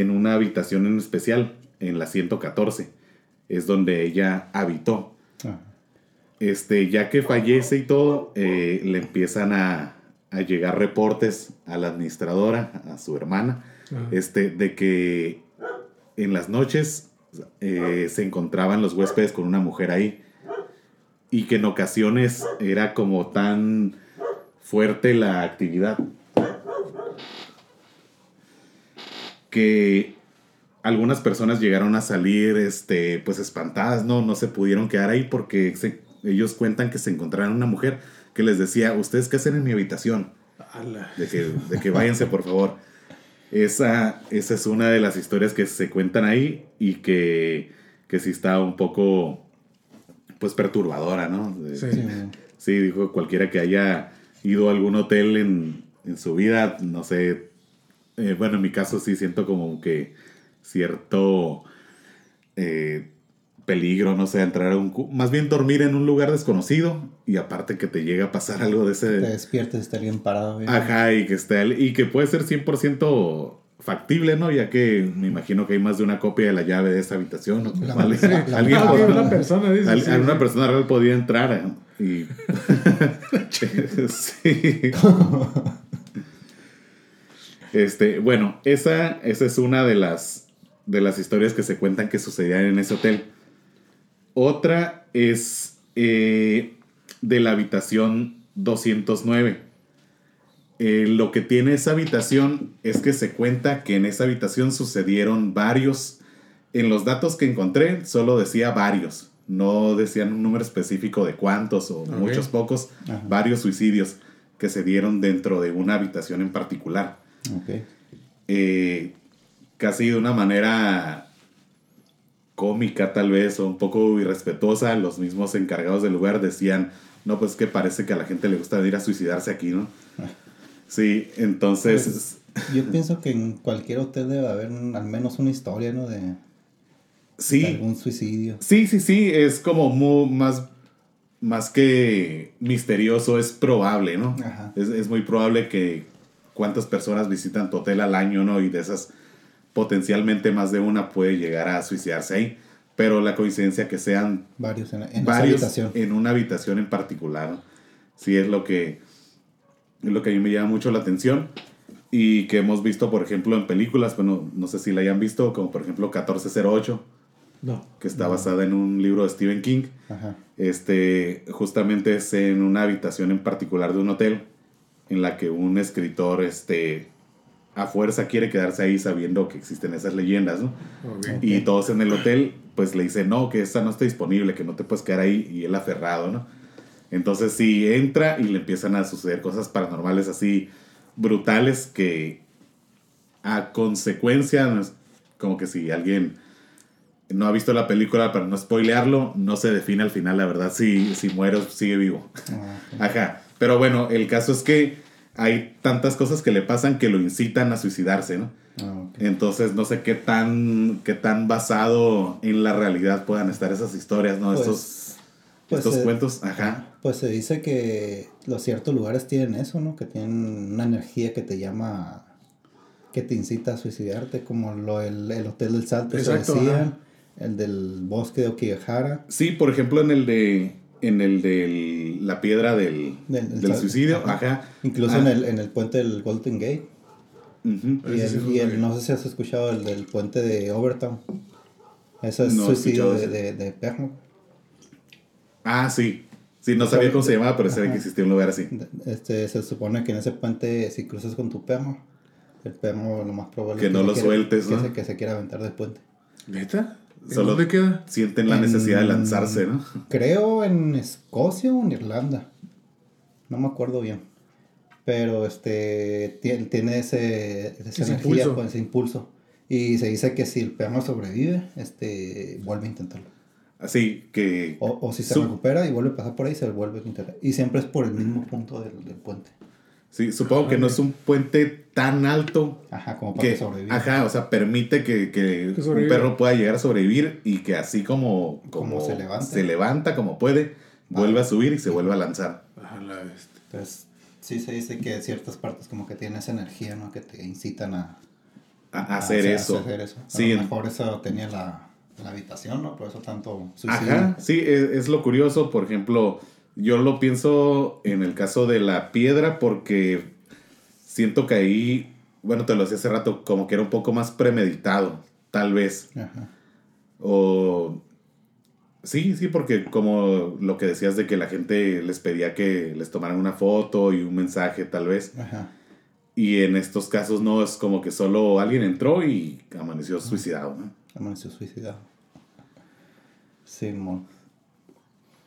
en una habitación en especial, en la 114. Es donde ella habitó. Ajá. Este, ya que fallece y todo, eh, le empiezan a, a llegar reportes a la administradora, a su hermana, Ajá. este, de que en las noches eh, se encontraban los huéspedes con una mujer ahí y que en ocasiones era como tan fuerte la actividad que algunas personas llegaron a salir este pues espantadas no no se pudieron quedar ahí porque se- ellos cuentan que se encontraron una mujer que les decía ustedes qué hacen en mi habitación de que, de que váyanse por favor. Esa, esa es una de las historias que se cuentan ahí y que, que sí está un poco pues perturbadora, ¿no? Sí. Sí, dijo cualquiera que haya ido a algún hotel en, en su vida, no sé, eh, bueno, en mi caso sí siento como que cierto eh, peligro, no sé, entrar a un... Más bien dormir en un lugar desconocido y aparte que te llega a pasar algo de ese... Te despiertes, está alguien parado. güey. Ajá, y que, esté, al- y que puede ser 100% factible, ¿no? Ya que me imagino que hay más de una copia de la llave de esa habitación. ¿no? La- <laughs> ¿Vale? la- la- Alguien Ah, pod- ok, una persona dice. al- sí, alguna sí. persona real podía entrar ¿eh? y... <laughs> <laughs> sí. Este, bueno, esa, esa es una de las, de las historias que se cuentan que sucedían en ese hotel. Otra es eh, de la habitación 209. Eh, lo que tiene esa habitación es que se cuenta que en esa habitación sucedieron varios. En los datos que encontré solo decía varios. No decían un número específico de cuántos o muchos pocos. Ajá. Varios suicidios que se dieron dentro de una habitación en particular Ok. eh, casi de una manera cómica tal vez o un poco irrespetuosa, los mismos encargados del lugar decían, no, pues que parece que a la gente le gusta ir a suicidarse aquí, ¿no? Sí, entonces, Yo pienso que en cualquier hotel debe haber un- al menos una historia, ¿no? De, de sí, algún suicidio. sí, sí, sí, es como mu- más, más que misterioso, es probable, ¿no? Ajá. Es, es muy probable que cuántas personas visitan tu hotel al año, ¿no? Y de esas, potencialmente más de una puede llegar a suicidarse ahí. Pero la coincidencia que sean Varios en, en varios habitación. en una habitación en particular, ¿no? sí es lo que es lo que a mí me llama mucho la atención y que hemos visto, por ejemplo, en películas, bueno, no sé si la hayan visto, como por ejemplo 1408, No. que está basada en un libro de Stephen King. Ajá. Este, justamente es en una habitación en particular de un hotel en la que un escritor, este, a fuerza quiere quedarse ahí sabiendo que existen esas leyendas, ¿no? Ok. Y todos en el hotel, pues le dicen, no, que esta no está disponible, que no te puedes quedar ahí, y él aferrado, ¿no? Entonces sí entra y le empiezan a suceder cosas paranormales así brutales que a consecuencia, como que si alguien no ha visto la película para no spoilearlo, no se define al final, la verdad, si, si muere o sigue vivo. Ah. Ajá. Pero bueno, el caso es que hay tantas cosas que le pasan que lo incitan a suicidarse, ¿no? Ah. Entonces no sé qué tan, qué tan basado en la realidad puedan estar esas historias, ¿no? Pues, estos pues, estos cuentos, ajá. Pues se dice que los ciertos lugares tienen eso, ¿no? Que tienen una energía que te llama, que te incita a suicidarte, como lo, el, el Hotel del Salto, se Exacto, decía, ajá. el del bosque de Okigahara. Sí, por ejemplo, en el de en el de la piedra del, Del- del del sal- suicidio, ajá. ajá. Incluso Ah, en, el, en el puente del Golden Gate. Y, Ese el, sí no y el- sabía. no sé si has escuchado el del puente de Overtown. Eso es No he suicidio de, ese. de, de perro. Ah, sí. Sí, no sabía cómo se llamaba, pero sabía que existía un lugar así. De- Este, se supone que en ese puente, si cruzas con tu perro, el perro lo más probable Que es no se lo quiera- sueltes, que ¿no? se, que se quiera aventar del puente. ¿Neta? ¿En Solo- dónde queda? Sienten la En- necesidad de lanzarse, ¿no? Creo en Escocia o en Irlanda. No me acuerdo bien. Pero este tie- tiene ese, esa Ese energía, impulso. pues, ese impulso. Y se dice que si el perro sobrevive, este vuelve a intentarlo. Así que O, o si se Su- recupera y vuelve a pasar por ahí, se vuelve a intentar. Y siempre es por el mismo punto del, del puente. Sí, supongo que no es un puente tan alto Ajá, como para que, que, sobreviva. ajá, o sea, permite que, que Que un perro pueda llegar a sobrevivir y que así como, como, Como se levanta. se levanta como puede, vuelve a subir y se vuelve a lanzar. A la bestia. Entonces, sí se dice que ciertas partes como que tienen esa energía, ¿no? Que te incitan a, A, a a hacer eso. hacer eso. A Sí, lo mejor eso tenía la, la habitación, ¿no? Por eso tanto suicidio. Ajá, sí, es, es lo curioso, por ejemplo, Yo lo pienso en el caso de la piedra porque siento que ahí, bueno, te lo decía hace rato, como que era un poco más premeditado, tal vez. Ajá. O... Sí, sí, porque como lo que decías de que la gente les pedía que les tomaran una foto y un mensaje, tal vez. Ajá. Y en estos casos no es como que solo alguien entró y amaneció suicidado, ¿no? Amaneció suicidado. Sí.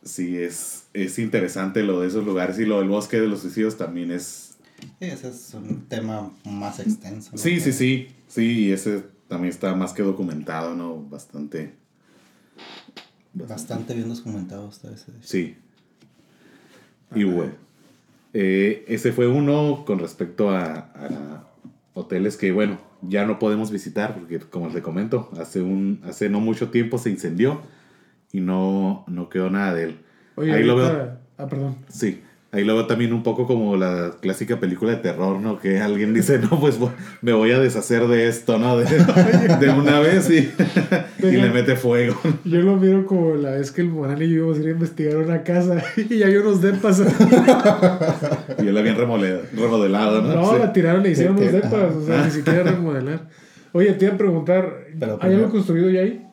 Sí, es, es interesante lo de esos lugares y lo del bosque de los suicidios también es... Sí, ese es un tema más extenso. ¿no? Sí, sí, sí, sí, y ese también está más que documentado, ¿no? Bastante... Bastante bien documentado está ese. Sí. Y bueno, eh, ese fue uno con respecto a, a hoteles que, bueno, ya no podemos visitar porque, como les comento, hace, un, hace no mucho tiempo se incendió y no, no quedó nada de él. Oye, Ahí lo veo. Ah, perdón. Sí, ahí lo veo también un poco como la clásica película de terror, ¿no? Que alguien dice, no, pues me voy a deshacer de esto, ¿no? De, <laughs> de una vez y, y le mete fuego. Yo lo miro como la vez que el Morán y yo íbamos a ir a investigar una casa <laughs> y había unos depas. Y él la habían remodelado, ¿no? No, Sí. la tiraron y hicieron unos depas, o sea, ni siquiera remodelar. Oye, te iba a preguntar, Pero ¿hay algo construido ya ahí?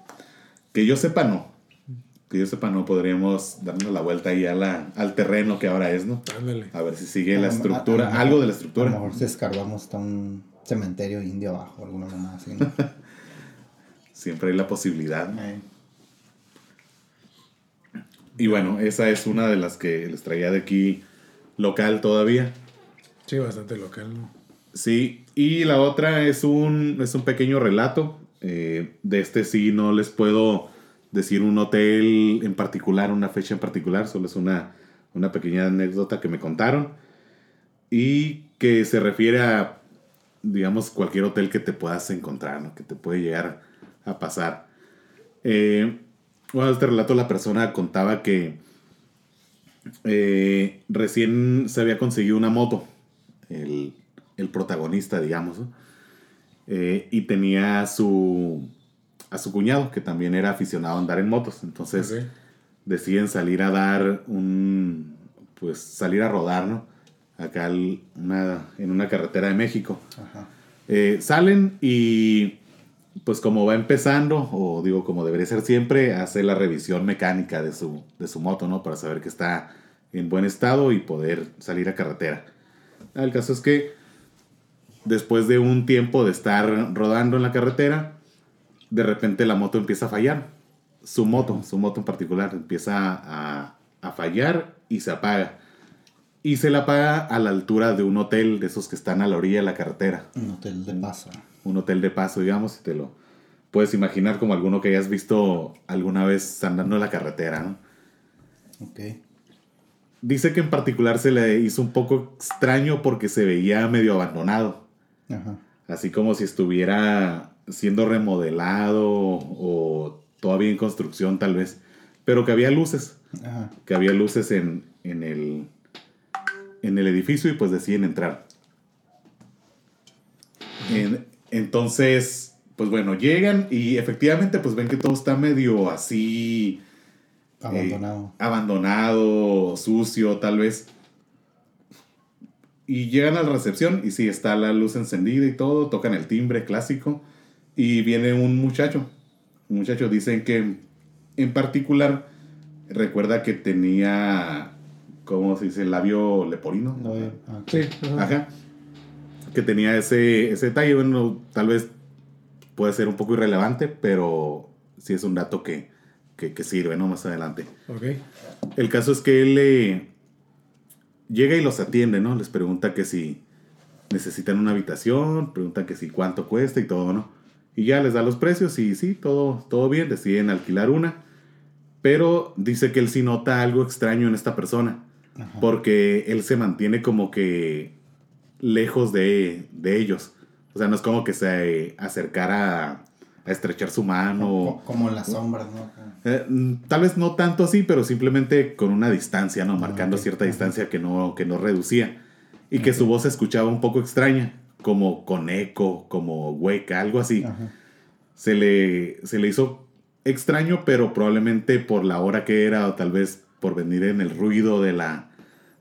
Que yo sepa, no. Que yo sepa, no. Podríamos darnos la vuelta ahí a la, al terreno que ahora es, ¿no? Ándale. A ver si sigue A la a- estructura, a algo de la A lo estructura. mejor si escarbamos hasta un cementerio indio abajo, alguna mamá así. ¿no? <laughs> Siempre hay la posibilidad. ¿no? Eh, Y bueno, esa es una de las que les traía de aquí local todavía. Sí, bastante local, ¿no? Sí, y la otra es un, es un pequeño relato. Eh, de este sí no les puedo decir un hotel en particular, una fecha en particular, solo es una, una pequeña anécdota que me contaron. Y que se refiere a, digamos, cualquier hotel que te puedas encontrar, que te puede llegar a pasar. Eh, bueno, este relato la persona contaba que eh, recién se había conseguido una moto, el, el protagonista, digamos. Eh, y tenía su, a su cuñado, que también era aficionado a andar en motos. Entonces deciden salir a dar un, pues salir a rodar, ¿no? Acá una- en una carretera de México. ajá. Eh, salen y pues como va empezando, o digo como debería ser siempre, hace la revisión mecánica de su, de su moto, ¿no? Para saber que está en buen estado y poder salir a carretera. El caso es que después de un tiempo de estar rodando en la carretera, de repente la moto empieza a fallar. Su moto, su moto en particular, empieza a, a fallar y se apaga. Y se la apaga a la altura de un hotel de esos que están a la orilla de la carretera Un hotel de paso. un hotel de paso, digamos, y te lo puedes imaginar como alguno que hayas visto alguna vez andando en la carretera, ¿no? Ok. Dice que en particular se le hizo un poco extraño porque se veía medio abandonado, Ajá. así como si estuviera siendo remodelado o todavía en construcción tal vez, pero que había luces, Ajá. que había luces en, en el, en el edificio y pues deciden entrar. En- entonces, pues bueno, llegan y efectivamente pues ven que todo está medio así... eh, Abandonado. abandonado, sucio tal vez. Y llegan a la recepción y sí, está la luz encendida y todo, tocan el timbre clásico y viene un muchacho. Un muchacho dicen que en particular recuerda que tenía, ¿cómo se dice? Labio leporino. Veo. Ah, Sí, ajá. Ajá. Que tenía ese, ese detalle. Bueno, tal vez puede ser un poco irrelevante, pero sí es un dato que, que, que sirve, ¿no? Más adelante. Ok. El caso es que él eh, llega y los atiende, ¿no? Les pregunta que si necesitan una habitación, preguntan que si cuánto cuesta y todo, ¿no? Y ya les da los precios y sí, todo, todo bien, deciden alquilar una. Pero dice que él sí nota algo extraño en esta persona, Ajá. porque él se mantiene como que lejos de, de ellos. O sea, no es como que se acercara a, a estrechar su mano. Co- Como las sombras, ¿no? Eh, mm, tal vez no tanto así, pero simplemente con una distancia, ¿no? Marcando ok, cierta distancia que no, que no reducía. Y que su voz se escuchaba un poco extraña, como con eco, como hueca, algo así. Ajá. Se le, se le hizo extraño, pero probablemente por la hora que era, o tal vez por venir en el ruido de la,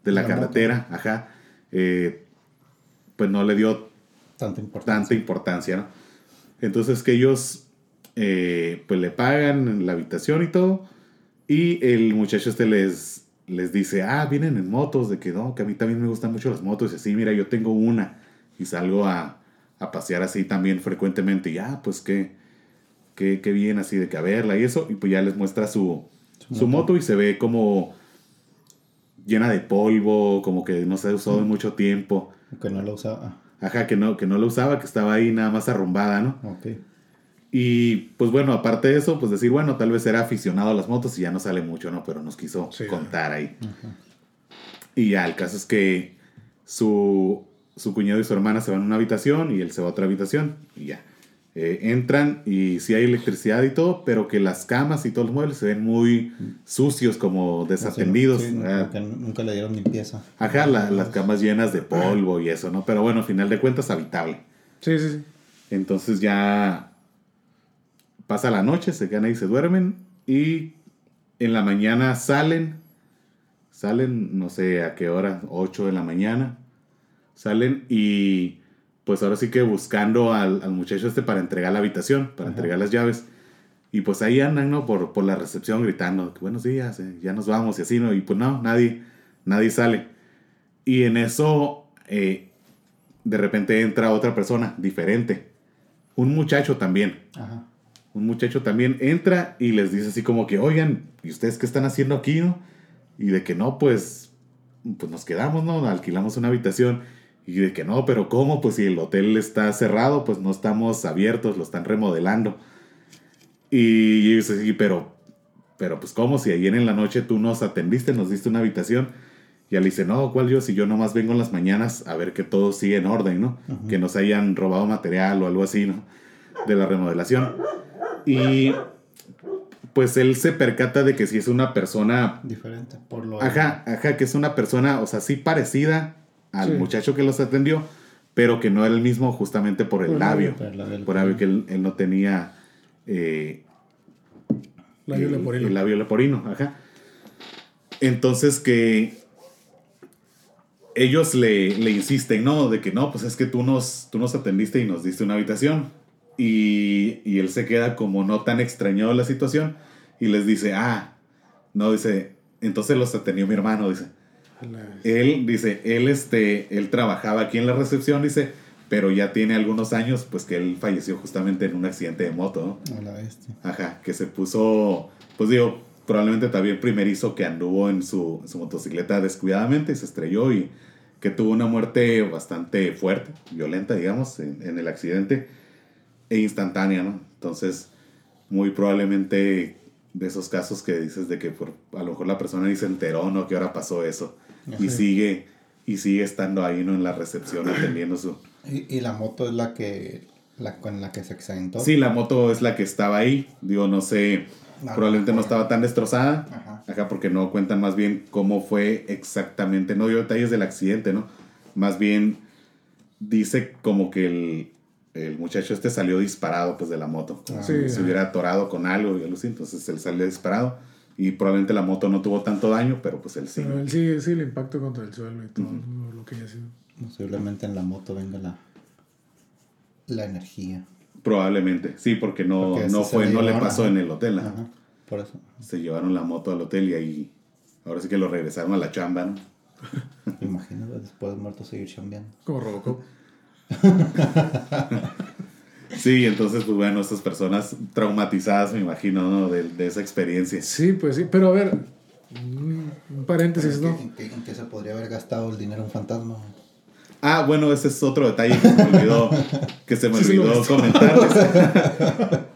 de la, La carretera, ajá, eh, pues no le dio Tanta importancia. tanta importancia, ¿no? Entonces que ellos eh, pues le pagan la habitación y todo y el muchacho este les, les dice, ah, vienen en motos, de que no, que a mí también me gustan mucho las motos y así, mira, yo tengo una y salgo a, a pasear así también frecuentemente y ah, pues que, que, que bien así de que a verla y eso y pues ya les muestra su, Su su moto. moto y se ve como llena de polvo, como que no se ha usado en mucho tiempo. Que no lo usaba. Ajá, que no, que no lo usaba, que estaba ahí nada más arrumbada, ¿no? Ok. Y pues bueno, aparte de eso, pues decir, bueno, tal vez era aficionado a las motos y ya no sale mucho, ¿no? Pero nos quiso Sí. contar ahí. Ajá. Y ya, el caso es que su, su cuñado y su hermana se van a una habitación y él se va a otra habitación y ya. Eh, entran y sí hay electricidad y todo, pero que las camas y todos los muebles se ven muy sucios, como desatendidos. Sí, Ah, nunca, nunca le dieron limpieza. Ajá, la- las camas llenas de polvo y eso, ¿no? Pero bueno, al final de cuentas, habitable. Sí, sí, sí. Entonces ya pasa la noche, se quedan ahí, se duermen y en la mañana salen, salen, no sé a qué hora, 8 de la mañana, salen y pues ahora sí que buscando al, al muchacho este para entregar la habitación, para Ajá. entregar las llaves. Y pues ahí andan, ¿no? Por, por la recepción gritando, buenos días, eh, ya nos vamos y así, ¿no? Y pues no, nadie, nadie sale. Y en eso, eh, de repente entra otra persona diferente. Un muchacho también. Ajá. Un muchacho también entra y les dice así como que, oigan, ¿y ustedes qué están haciendo aquí, no? Y de que no, pues, pues nos quedamos, ¿no? Alquilamos una habitación. Y de que no, pero ¿cómo? Pues si el hotel está cerrado, pues no estamos abiertos, lo están remodelando. Y dice, sí, pero, pero pues ¿cómo? Si ayer en la noche tú nos atendiste, nos diste una habitación. Y él dice, no, ¿cuál yo? Si yo nomás vengo en las mañanas a ver que todo sigue en orden, ¿no? Ujú. Que nos hayan robado material o algo así, ¿no? De la remodelación. Y pues él se percata de que si es una persona Diferente. Por lo. Ajá, ajá, que es una persona, o sea, sí parecida al Sí. muchacho que los atendió, pero que no era el mismo justamente por el Por labio. Por el labio. Por el labio que él, él no tenía eh, Labio el, leporino. el labio leporino, ajá. Entonces que ellos le, le insisten, ¿no? De que no, pues es que tú nos, tú nos atendiste y nos diste una habitación. Y, y él se queda como no tan extrañado de la situación y les dice, ah, no, dice, entonces los atendió mi hermano, dice. Él, dice, él, este, él trabajaba aquí en la recepción, dice, pero ya tiene algunos años, pues que él falleció justamente en un accidente de moto, ¿no? A la bestia. Ajá, que se puso, pues digo, probablemente también primerizo que anduvo en su, en su motocicleta descuidadamente y se estrelló y que tuvo una muerte bastante fuerte, violenta, digamos, en, en el accidente e instantánea, ¿no? Entonces, muy probablemente de esos casos que dices de que por, a lo mejor la persona ni se enteró, ¿no? Que ahora pasó eso y sigue y sigue estando ahí, ¿no? En la recepción <clears throat> atendiendo su... Y, y la moto es la que. La con la que se accidentó. Sí, la moto es la que estaba ahí, digo, no sé, No, probablemente no no. estaba tan destrozada, Ajá. Ajá, porque no cuentan más bien cómo fue exactamente, no dio detalles del accidente, ¿no? Más bien dice como que el, el muchacho este salió disparado pues de la moto, como Ah. si Sí, se ajá. hubiera atorado con algo y algo así, entonces él salió disparado y probablemente la moto no tuvo tanto daño, pero pues él sí. Pero él sí, sí, el impacto contra el suelo y todo lo- lo que haya sido. Posiblemente en la moto venga la. La energía. Probablemente, sí, porque no, Porque no fue, no le pasó ajá. en el hotel, ajá. Ajá. Por eso. se llevaron la moto al hotel y ahí, ahora sí que lo regresaron a la chamba, ¿no? Imagínate después de muerto seguir chambeando. Como Robocop. <laughs> Sí, entonces, pues bueno, estas personas traumatizadas, me imagino, ¿no? De, de esa experiencia. Sí, pues sí, pero a ver, un paréntesis, ¿En, ¿no? en qué- en qué se podría haber gastado el dinero un fantasma? Ah, bueno, ese es otro detalle que se me olvidó, que se me Sí, olvidó comentarles.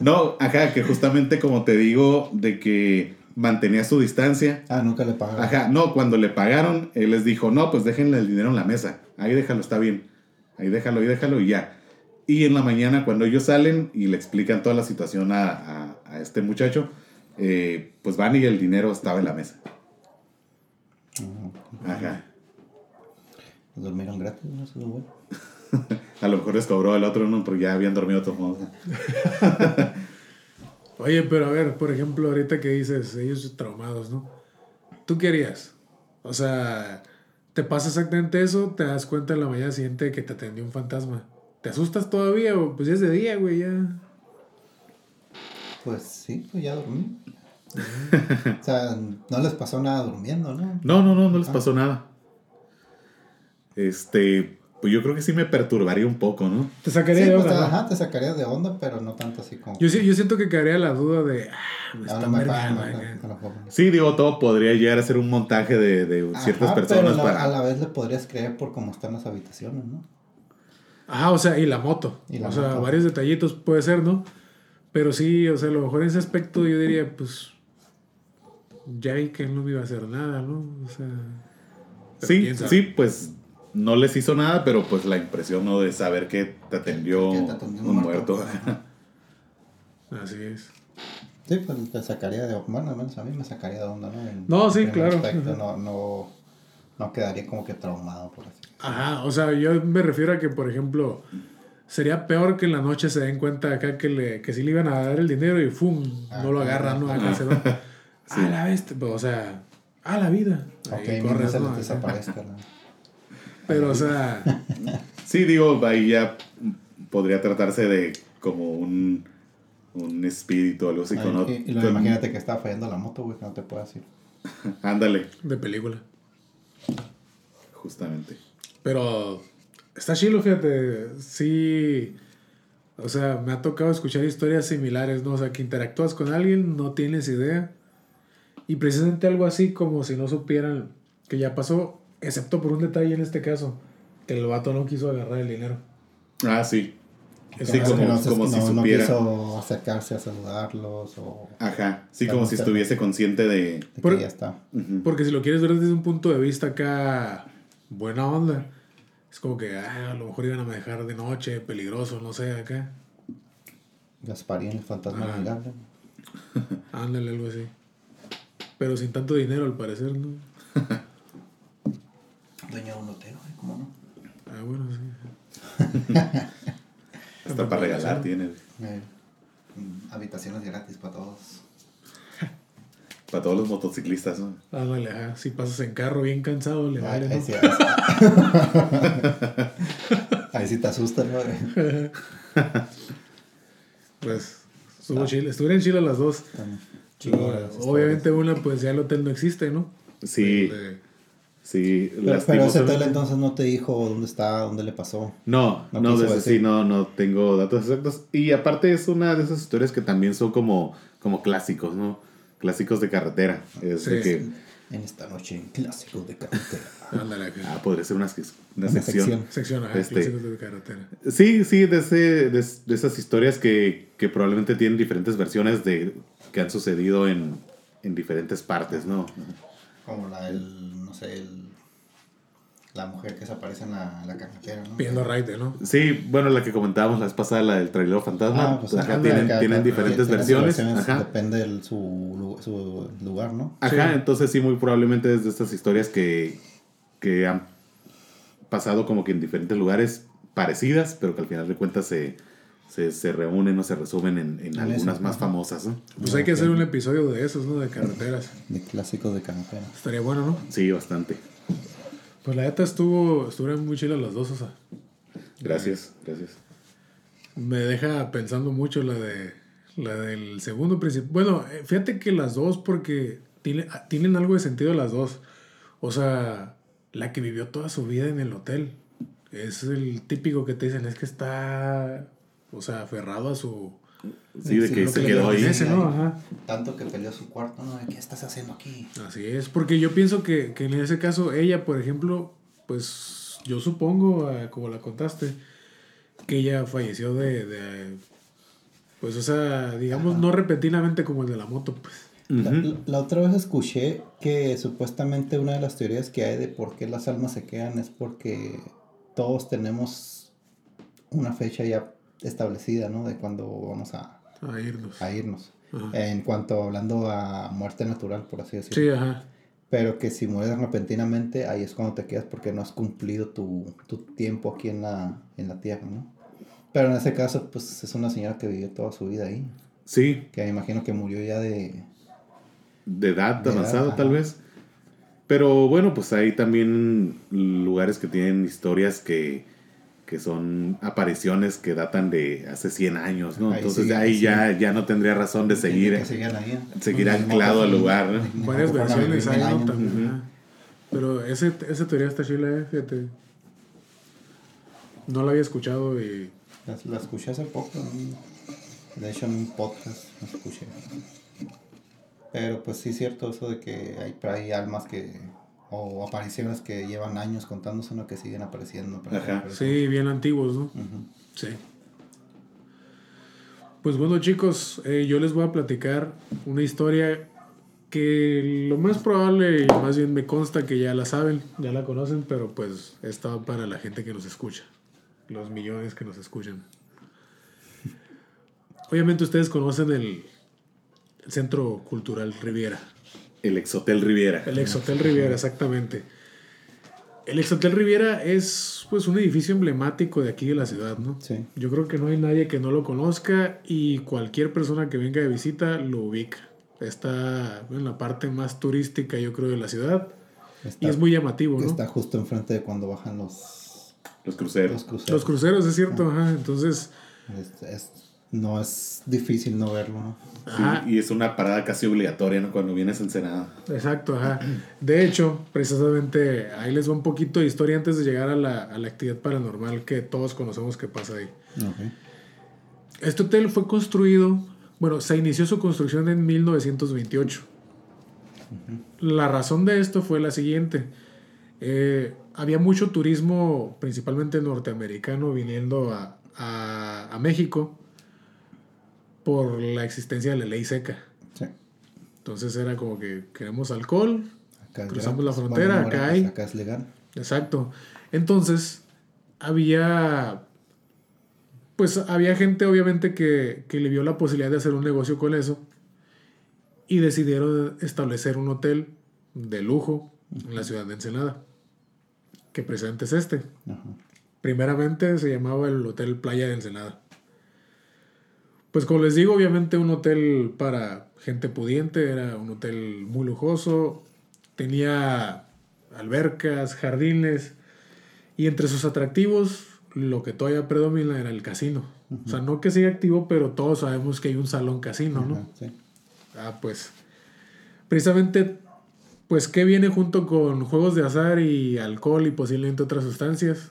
no, ajá, que justamente como te digo, de que mantenía su distancia. Ah, nunca le pagaron. Ajá, no, cuando le pagaron, él les dijo, no, pues déjenle el dinero en la mesa. Ahí déjalo, está bien. Ahí déjalo, ahí déjalo y ya. Y en la mañana, cuando ellos salen y le explican toda la situación a, a- a este muchacho, eh, pues van y el dinero estaba en la mesa. Ajá. Ajá. Durmieron gratis, no sé, bueno. <laughs> A lo mejor les cobró el otro, no, porque ya habían dormido todos <laughs> modos. Oye, pero a ver, por ejemplo, ahorita que dices, ellos traumados, ¿no? ¿tú qué harías? O sea, te pasa exactamente eso, te das cuenta en la mañana siguiente que te atendió un fantasma. ¿Te asustas todavía o pues ya es de día, güey, ya? Pues sí, pues ya dormí. <laughs> o sea, no les pasó nada durmiendo, ¿no? No, no, no, no les pasó nada. Este, pues yo creo que sí me perturbaría un poco, ¿no? Te sacaría Sí, de pues, onda, ¿no? ajá, te sacarías de onda, pero no tanto así como. Yo, sí- yo siento que quedaría la duda de, ah, me Ah, está. Sí, digo, todo podría llegar a ser un montaje de, de ciertas Ajá, personas pero la- para... a la vez le podrías creer por cómo están las habitaciones, ¿no? Ajá, o sea, y la moto. Y la o sea, moto. varios detallitos puede ser, ¿no? Pero sí, o sea, a lo mejor en ese aspecto yo diría, pues, ya vi que él no me iba a hacer nada, ¿no? O sea... Sí, sí, pues no les hizo nada, pero pues la impresión ¿no? de saber que te atendió, Que te atendió un muerto. muerto. <laughs> Así es. Sí, pues te sacaría de bueno, al menos a mí me sacaría de onda, ¿no? En- No, sí, claro. aspecto, no, no quedaría como que traumado por así. Ajá, o sea, yo me refiero a que, por ejemplo, sería peor que en la noche se den cuenta acá que, le, que sí le iban a dar el dinero y ¡fum! Ah, no lo agarran, ¿no? Acá se va. <laughs> A la bestia, pues, o sea, a la vida. Ok, Ahí no corres, se ¿no? desaparezca. ¿no? <laughs> Pero, o sea, <laughs> Sí, digo, ahí ya podría tratarse de como un, un espíritu, algo así. con, y, y luego con- imagínate que estaba fallando la moto, güey, que no te puedas ir. Ándale, de película. Justamente. Pero está chilo, fíjate. Sí. O sea, me ha tocado escuchar historias similares, ¿no? O sea, que interactúas con alguien, no tienes idea. Y precisamente algo así como si no supieran que ya pasó, excepto por un detalle en este caso, que el vato no quiso agarrar el dinero. Ah, sí. Sí, es como, no, como si no, no supiera. quiso acercarse a saludarlos o Ajá, sí, como si estuviese consciente de... de que Por- ya está. Porque si lo quieres ver desde un punto de vista acá, buena onda, es como que ah, a lo mejor iban a manejar de noche, peligroso, no sé, acá. Gasparín, el fantasma Ah. amigable. <laughs> Ándale, algo así. Pero sin tanto dinero, al parecer, ¿no? <laughs> Dueño de un hotel, güey, ¿cómo no? Ah, bueno, sí. <laughs> Hasta para regalar tiene. Eh, habitaciones gratis para todos. Para todos los motociclistas, ¿no? Ándale, ajá. Si pasas en carro bien cansado, le Ahí, vale, ahí ¿no? sí, ahí sí. <laughs> Ahí sí te asustas, ¿no? Pues, estuvo chile. Estuvieron chilas las dos. Las obviamente una, pues ya el hotel no existe, ¿no? Sí, de- sí. Pero, pero ese hotel entonces no te dijo dónde está, dónde le pasó. No, No no, quiso de eso decir. sí, no, no tengo datos exactos. Y aparte es una de esas historias que también son como, como clásicos, ¿no? Clásicos de carretera. Es de Sí. que, En esta noche en Clásicos de Carretera. <laughs> Ah, podría ser una, una Una sección. sección. Sección, ajá. Este- clásicos de carretera. Sí, sí, de, ese, de, de esas historias que, que probablemente tienen diferentes versiones de que han sucedido en, en diferentes partes, ¿no? Como la del, no sé, el, la mujer que se aparece en la, la carretera, ¿no? Pidiendo raite, ¿no? Sí, bueno, la que comentábamos la vez pasada, la del trailero fantasma, Ah, pues, ajá, ajá, tienen, acá- tienen acá diferentes tiene versiones. versiones, Ajá. Depende del su, su lugar, ¿no? Ajá, Sí. entonces sí, muy probablemente es de estas historias que, que han pasado como que en diferentes lugares parecidas, pero que al final de cuentas se, se, se reúnen o se resumen en, en algunas más famosas, ¿no? Pues hay que hacer un episodio de esos, ¿no? De carreteras. De Clásicos de Carretera. Estaría bueno, ¿no? Sí, bastante. Pues la neta estuvo, estuvieron muy chilas las dos, o sea. Gracias, gracias. Me deja pensando mucho la de la del segundo principio. Bueno, eh, fíjate que las dos, porque tiene- ah, tienen algo de sentido las dos. O sea, la que vivió toda su vida en el hotel. Es el típico que te dicen, es que está, o sea, aferrado a su... Sí, de que se que quedó ahí. pertenece, ¿no? Ajá. Tanto que peleó su cuarto, ¿no? ¿Qué estás haciendo aquí? Así es, porque yo pienso que, que en ese caso ella, por ejemplo, pues yo supongo, eh, como la contaste, que ella falleció de, de, pues o sea, digamos, no repentinamente como el de la moto, pues. La otra vez escuché que supuestamente una de las teorías que hay de por qué las almas se quedan es porque todos tenemos una fecha ya establecida, ¿no? De cuando vamos a, A irnos. a irnos. Ajá. En cuanto hablando a muerte natural, por así decirlo. Sí, ajá. Pero que si mueres repentinamente, ahí es cuando te quedas porque no has cumplido tu, tu tiempo aquí en la, en la tierra, ¿no? Pero en ese caso, pues es una señora que vivió toda su vida ahí. Sí, Que me imagino que murió ya de... de edad De avanzada tal vez. Pero bueno, pues hay también lugares que tienen historias que, que son apariciones que datan de hace 100 años, ¿no? Ahí Entonces sigue, ahí sí. ya, ya no tendría razón de seguir, que seguir seguir Pues, anclado al lugar, ¿no? Varias versiones hay, ¿no? También. Pero ese, esa teoría está chila, eh, fíjate. No la había escuchado y La, la escuché hace poco. ¿no? De hecho, en un podcast la escuché. Pero pues sí es cierto eso de que hay, hay almas que... O apariciones que llevan años contándose, ¿no? Que siguen apareciendo. sí, bien antiguos, ¿no? Sí. Pues bueno, chicos, eh, yo les voy a platicar una historia que lo más probable, y más bien me consta que ya la saben, ya la conocen, pero pues está para la gente que nos escucha, los millones que nos escuchan. Obviamente ustedes conocen el, el Centro Cultural Riviera. El Exhotel Riviera. El Exhotel Riviera, exactamente. El Exhotel Riviera es pues un edificio emblemático de aquí de la ciudad, ¿no? Sí. Yo creo que no hay nadie que no lo conozca y cualquier persona que venga de visita lo ubica. Está en la parte más turística, yo creo, de la ciudad. Está, Y es muy llamativo, ¿no? está justo enfrente de cuando bajan los, Los cruceros. los cruceros. Los cruceros, es cierto, ajá. Entonces, Es- es- no es difícil no verlo, ¿no? Sí, ajá, y es una parada casi obligatoria ¿no? cuando vienes a Ensenada. exacto, ajá. De hecho, precisamente ahí les va un poquito de historia antes de llegar a la, a la actividad paranormal que todos conocemos que pasa ahí. Este hotel fue construido, bueno, se inició su construcción en 1928. La razón de esto fue la siguiente. Eh, había mucho turismo, principalmente norteamericano, viniendo a, a- a México por la existencia de la ley seca. Sí. Entonces era como que queremos alcohol, Acá Cruzamos la frontera, bueno, acá hay. pues, Acá es legal. Exacto. Entonces, había. Pues había gente, obviamente, que, que le vio la posibilidad de hacer un negocio con eso. Y decidieron establecer un hotel de lujo en la ciudad de Ensenada. Que precisamente es este. Primeramente se llamaba el Hotel Playa de Ensenada. Pues como les digo, obviamente un hotel para gente pudiente, era un hotel muy lujoso, tenía albercas, jardines y entre sus atractivos lo que todavía predomina era el casino. O sea, no que siga activo, pero todos sabemos que hay un salón casino, ¿no? Sí. Ah, pues. Precisamente, pues, ¿qué viene junto con juegos de azar y alcohol y posiblemente otras sustancias?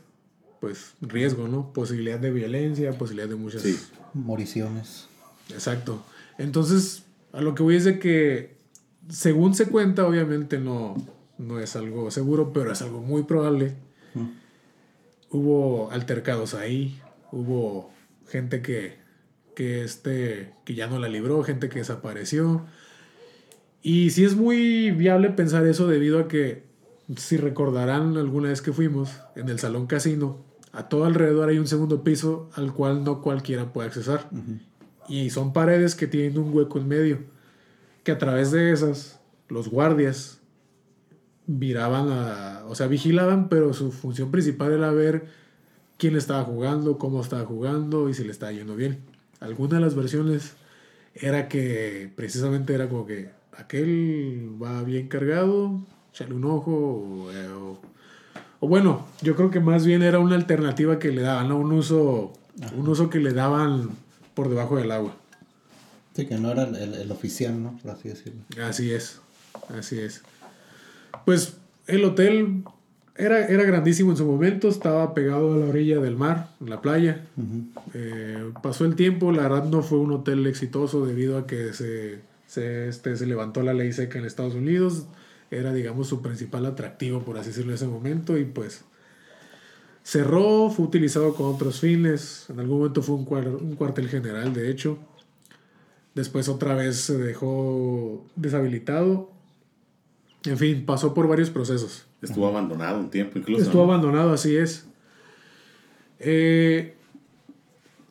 Pues riesgo, ¿no? Posibilidad de violencia, posibilidad de muchas. Sí. Moriciones. Exacto. Entonces, a lo que voy es de que, según se cuenta, obviamente no, no es algo seguro, pero es algo muy probable. Hubo altercados ahí, hubo gente que, que, este, que ya no la libró, gente que desapareció. Y sí es muy viable pensar eso debido a que, si recordarán alguna vez que fuimos en el salón casino, a todo alrededor hay un segundo piso al cual no cualquiera puede accesar. Y son paredes que tienen un hueco en medio. Que a través de esas, los guardias miraban a. O sea, vigilaban, pero su función principal era ver quién estaba jugando, cómo estaba jugando y si le estaba yendo bien. Alguna de las versiones era que precisamente era como que aquel va bien cargado, échale un ojo. O, eh, o- o bueno, yo creo que más bien era una alternativa que le daban, ¿no? Un uso, un uso que le daban por debajo del agua. Sí, que no era el, el- el oficial, ¿no? Por así decirlo. Así es, así es. Pues el hotel era, era grandísimo en su momento, estaba pegado a la orilla del mar, en la playa. Eh, pasó el tiempo, la verdad no fue un hotel exitoso debido a que se, se, este, se levantó la ley seca en Estados Unidos. Era, digamos, su principal atractivo, por así decirlo, en ese momento. Y pues cerró, fue utilizado con otros fines. En algún momento fue un, cuar- un cuartel general, de hecho. Después otra vez se dejó deshabilitado. En fin, pasó por varios procesos. Estuvo abandonado un tiempo incluso. Estuvo ¿no? abandonado, así es. Eh,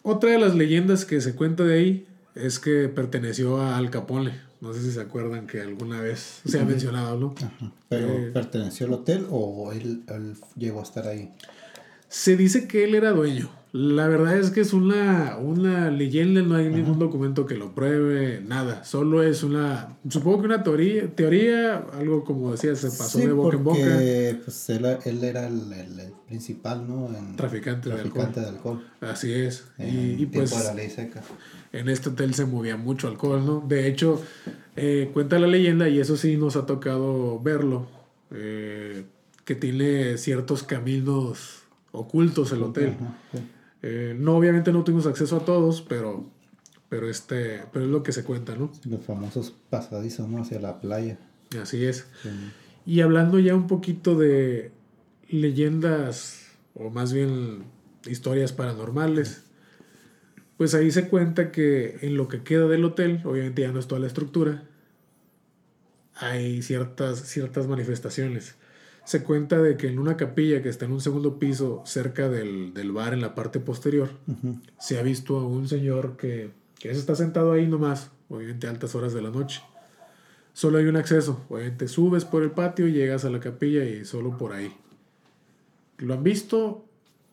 otra de las leyendas que se cuenta de ahí es que perteneció a Al Capone. No sé si se acuerdan que alguna vez se ha mencionado, ¿no? Ajá. ¿Pero Eh. perteneció al hotel o él, él llegó a estar ahí? Se dice que él era dueño. La verdad es que es una, una leyenda, no hay ningún documento que lo pruebe, nada. Solo es una, supongo que una teoría, teoría algo como decía, se pasó Sí, de boca en boca. Pues él, él era el, el- el principal, ¿no? En- Traficante de traficante de alcohol. Así es. En Y, pues de la ley seca. en este hotel se movía mucho alcohol, ¿no? De hecho, eh, cuenta la leyenda, y eso sí nos ha tocado verlo, eh, que tiene ciertos caminos ocultos el hotel. Eh, no, obviamente no tuvimos acceso a todos, pero, pero, este, pero es lo que se cuenta, ¿no? Los famosos pasadizos, ¿no? Hacia la playa. Así es. Sí. Y hablando ya un poquito de leyendas, o más bien historias paranormales, pues ahí se cuenta que en lo que queda del hotel, obviamente ya no es toda la estructura, hay ciertas, ciertas manifestaciones. Se cuenta de que en una capilla que está en un segundo piso, cerca del, del bar en la parte posterior, se ha visto a un señor que, que está sentado ahí nomás, obviamente a altas horas de la noche. Solo hay un acceso, obviamente subes por el patio, llegas a la capilla y solo por ahí. Lo han visto,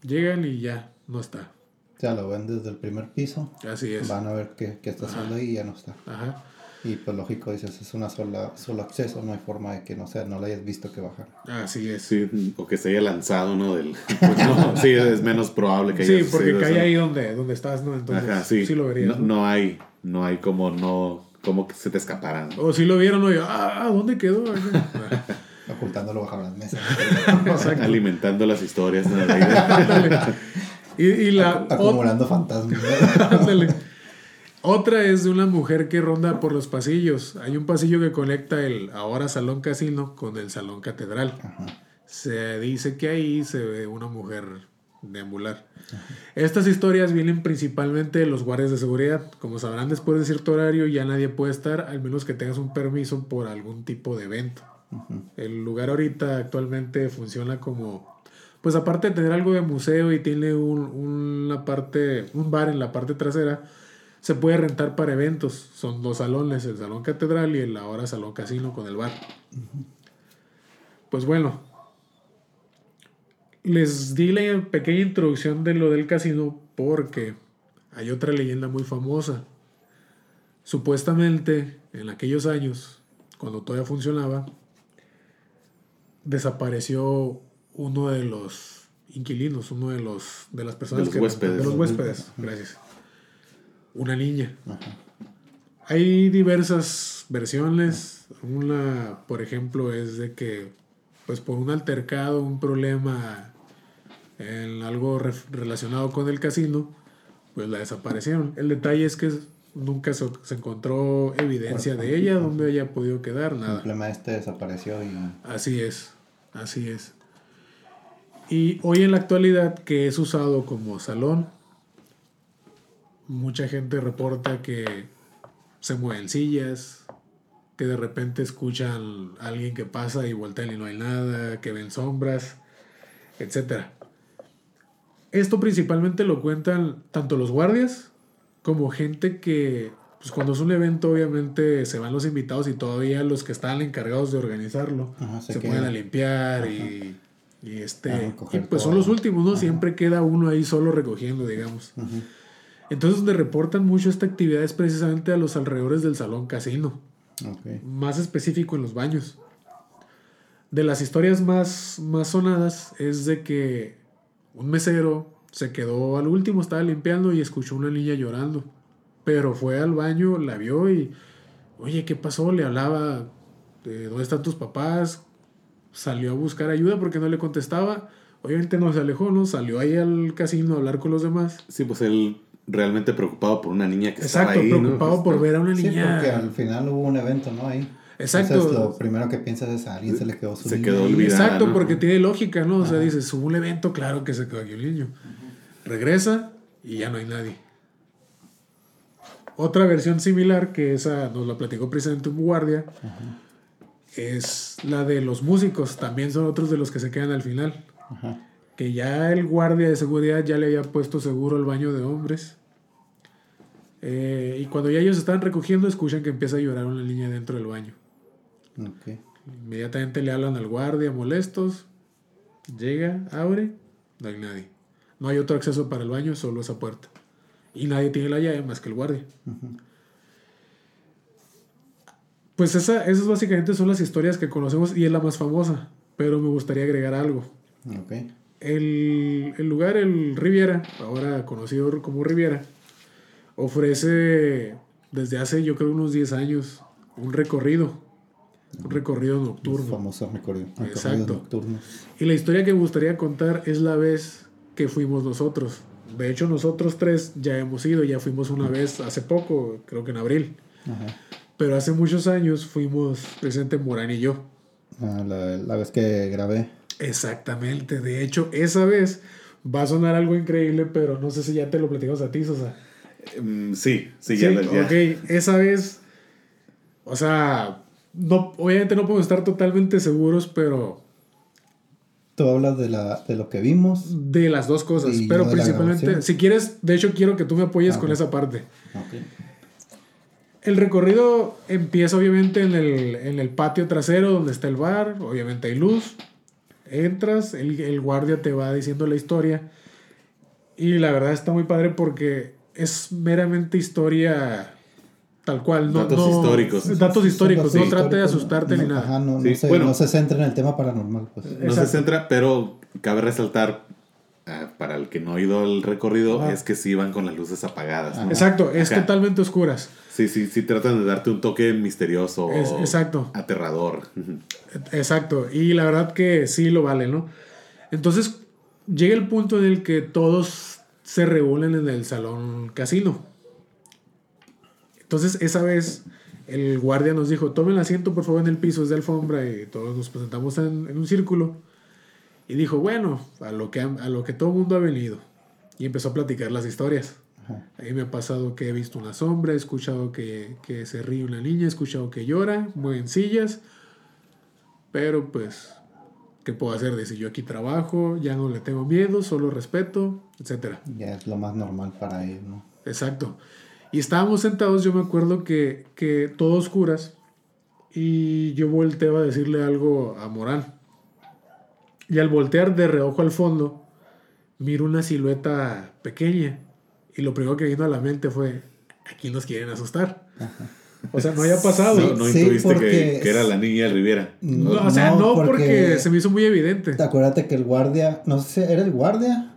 llegan y ya, no está. Sea, lo ven desde el primer piso. Así es. Van a ver qué, qué está haciendo ahí y ya no está. Ajá. Y pues lógico, dices, es una sola, solo acceso, no hay forma de que no sea, no lo hayas visto que bajar. Así es. Sí, o que se haya lanzado, ¿no? Del, <laughs> pues no, sí, es menos probable que haya Sí, porque cae ahí donde, donde estás, ¿no? Entonces, Ajá, sí. sí lo verías. no, ¿no? no hay, no hay como no, como que se te escaparan. O si lo vieron, oye, ah, ¿dónde quedó? <laughs> Ocultándolo bajo las mesas. <laughs> Alimentando las historias. ¿no? Y, y la, Acumulando fantasmas. Otra es de una mujer que ronda por los pasillos. Hay un pasillo que conecta el ahora salón casino con el salón catedral. Ajá. Se dice que ahí se ve una mujer deambular. Estas historias vienen principalmente de los guardias de seguridad. Como sabrán, después de cierto horario ya nadie puede estar, al menos que tengas un permiso por algún tipo de evento. El lugar ahorita actualmente funciona como, pues aparte de tener algo de museo y tiene un, una parte, un bar en la parte trasera, se puede rentar para eventos. Son dos salones, el salón catedral y el ahora salón casino con el bar. Pues bueno, les di la pequeña introducción de lo del casino porque hay otra leyenda muy famosa. Supuestamente, en aquellos años, cuando todavía funcionaba, desapareció uno de los inquilinos, uno de los de las personas los que huéspedes. de los huéspedes, gracias. Una niña. Ajá. Hay diversas versiones. Una, por ejemplo, es de que, pues por un altercado, un problema en algo relacionado con el casino, pues la desaparecieron. El detalle es que nunca se, se encontró evidencia de ella, donde haya podido quedar, nada. Simplemente desapareció y Así es, así es. Y hoy en la actualidad que es usado como salón, mucha gente reporta que se mueven sillas, que de repente escuchan a alguien que pasa y voltean y no hay nada, que ven sombras, etc. Esto principalmente lo cuentan tanto los guardias como gente que, pues cuando es un evento obviamente se van los invitados y todavía los que están encargados de organizarlo Ajá, se, se ponen a limpiar y, este y pues son los últimos, ¿no? Siempre queda uno ahí solo recogiendo, digamos. Entonces donde reportan mucho esta actividad es precisamente a los alrededores del salón casino, más específico en los baños. De las historias más, más sonadas es de que un mesero se quedó al último, estaba limpiando y escuchó una niña llorando. Pero fue al baño, la vio y, oye, ¿qué pasó? Le hablaba, de, ¿dónde están tus papás? Salió a buscar ayuda porque no le contestaba. Obviamente no se alejó, ¿no? Salió ahí al casino a hablar con los demás. Sí, pues él realmente preocupado por una niña que estaba Exacto, ahí, ¿no? preocupado por ver a una Sí, niña. porque al final hubo un evento, ¿no? Ahí. Exacto. Entonces, lo primero que piensas es a alguien se le quedó su Se niño quedó ahí. olvidado. Exacto, ¿no? porque tiene lógica, ¿no? O sea, dices, hubo un evento, claro que se quedó aquí el niño. Regresa y ya no hay nadie. Otra versión similar, que esa nos la platicó precisamente un guardia, es la de los músicos. También son otros de los que se quedan al final. Ajá. Que ya el guardia de seguridad ya le había puesto seguro el baño de hombres. Eh, y cuando ya ellos están recogiendo, escuchan que empieza a llorar una niña dentro del baño. Ok. Inmediatamente le hablan al guardia molestos. Llega, abre, no hay nadie. No hay otro acceso para el baño, solo esa puerta. Y nadie tiene la llave más que el guardia. Pues esa, esas básicamente son las historias que conocemos y es la más famosa. Pero me gustaría agregar algo. Ok. El, el lugar, el Riviera, ahora conocido como Riviera, ofrece desde hace yo creo unos 10 años un recorrido. Un recorrido Los nocturno. famosos recorridos, recorridos Exacto. nocturnos. Y la historia que me gustaría contar es la vez que fuimos nosotros. De hecho, nosotros tres ya hemos ido, ya fuimos una vez hace poco, creo que en abril. Ajá. Pero hace muchos años fuimos presente Morán y yo. Ah, la, la vez que grabé. Exactamente. De hecho, esa vez va a sonar algo increíble, pero no sé si ya te lo platicamos a ti, Sosa. Mm, sí, sí, ya, Sí, lo- ya. ok, esa vez, o sea, no, obviamente no podemos estar totalmente seguros, pero Tú hablas de, la, de lo que vimos. de las dos cosas. Y pero principalmente, si quieres, de hecho quiero que tú me apoyes Ah, con esa parte. Ok. El recorrido empieza obviamente en el, en el patio trasero donde está el bar, obviamente hay luz, entras, el, el guardia te va diciendo la historia y la verdad está muy padre porque es meramente historia tal cual, no, Datos no- históricos. Datos históricos, no trate de asustarte no, ni nada. Ajá, no, Sí, no, se, bueno. no se centra en el tema paranormal. Pues. No Exacto. se centra, pero cabe resaltar, ah, para el que no ha ido al recorrido, Ajá. es que sí van con las luces apagadas. ¿no? Exacto, es totalmente oscuras. Sí, sí, sí tratan de darte un toque misterioso Es- exacto. aterrador. Exacto, y la verdad que sí lo vale, ¿no? Entonces llega el punto en el que todos se reúnen en el salón casino. Entonces esa vez el guardia nos dijo, tomen asiento por favor en el piso, es de alfombra y todos nos presentamos en, en un círculo. Y dijo, bueno, a lo, que, a lo que todo el mundo ha venido. Y empezó a platicar las historias. Ajá. A mí me ha pasado que he visto una sombra, he escuchado que, que se ríe una niña, he escuchado que llora, mueven sillas. Pero pues, ¿qué puedo hacer? Dice, yo aquí trabajo, ya no le tengo miedo, solo respeto, etcétera. Ya es lo más normal para ellos, ¿no? Exacto. Y estábamos sentados, yo me acuerdo que, que todo oscuras, y yo volteaba a decirle algo a Morán. Y al voltear de reojo al fondo, miro una silueta pequeña. Y lo primero que vino a la mente fue, aquí nos quieren asustar. O sea, no haya pasado. No, no Sí, intuiste porque que, que era la niña de Riviera. No, o sea, no, porque... se me hizo muy evidente. Acuérdate que el guardia, no sé si era el guardia,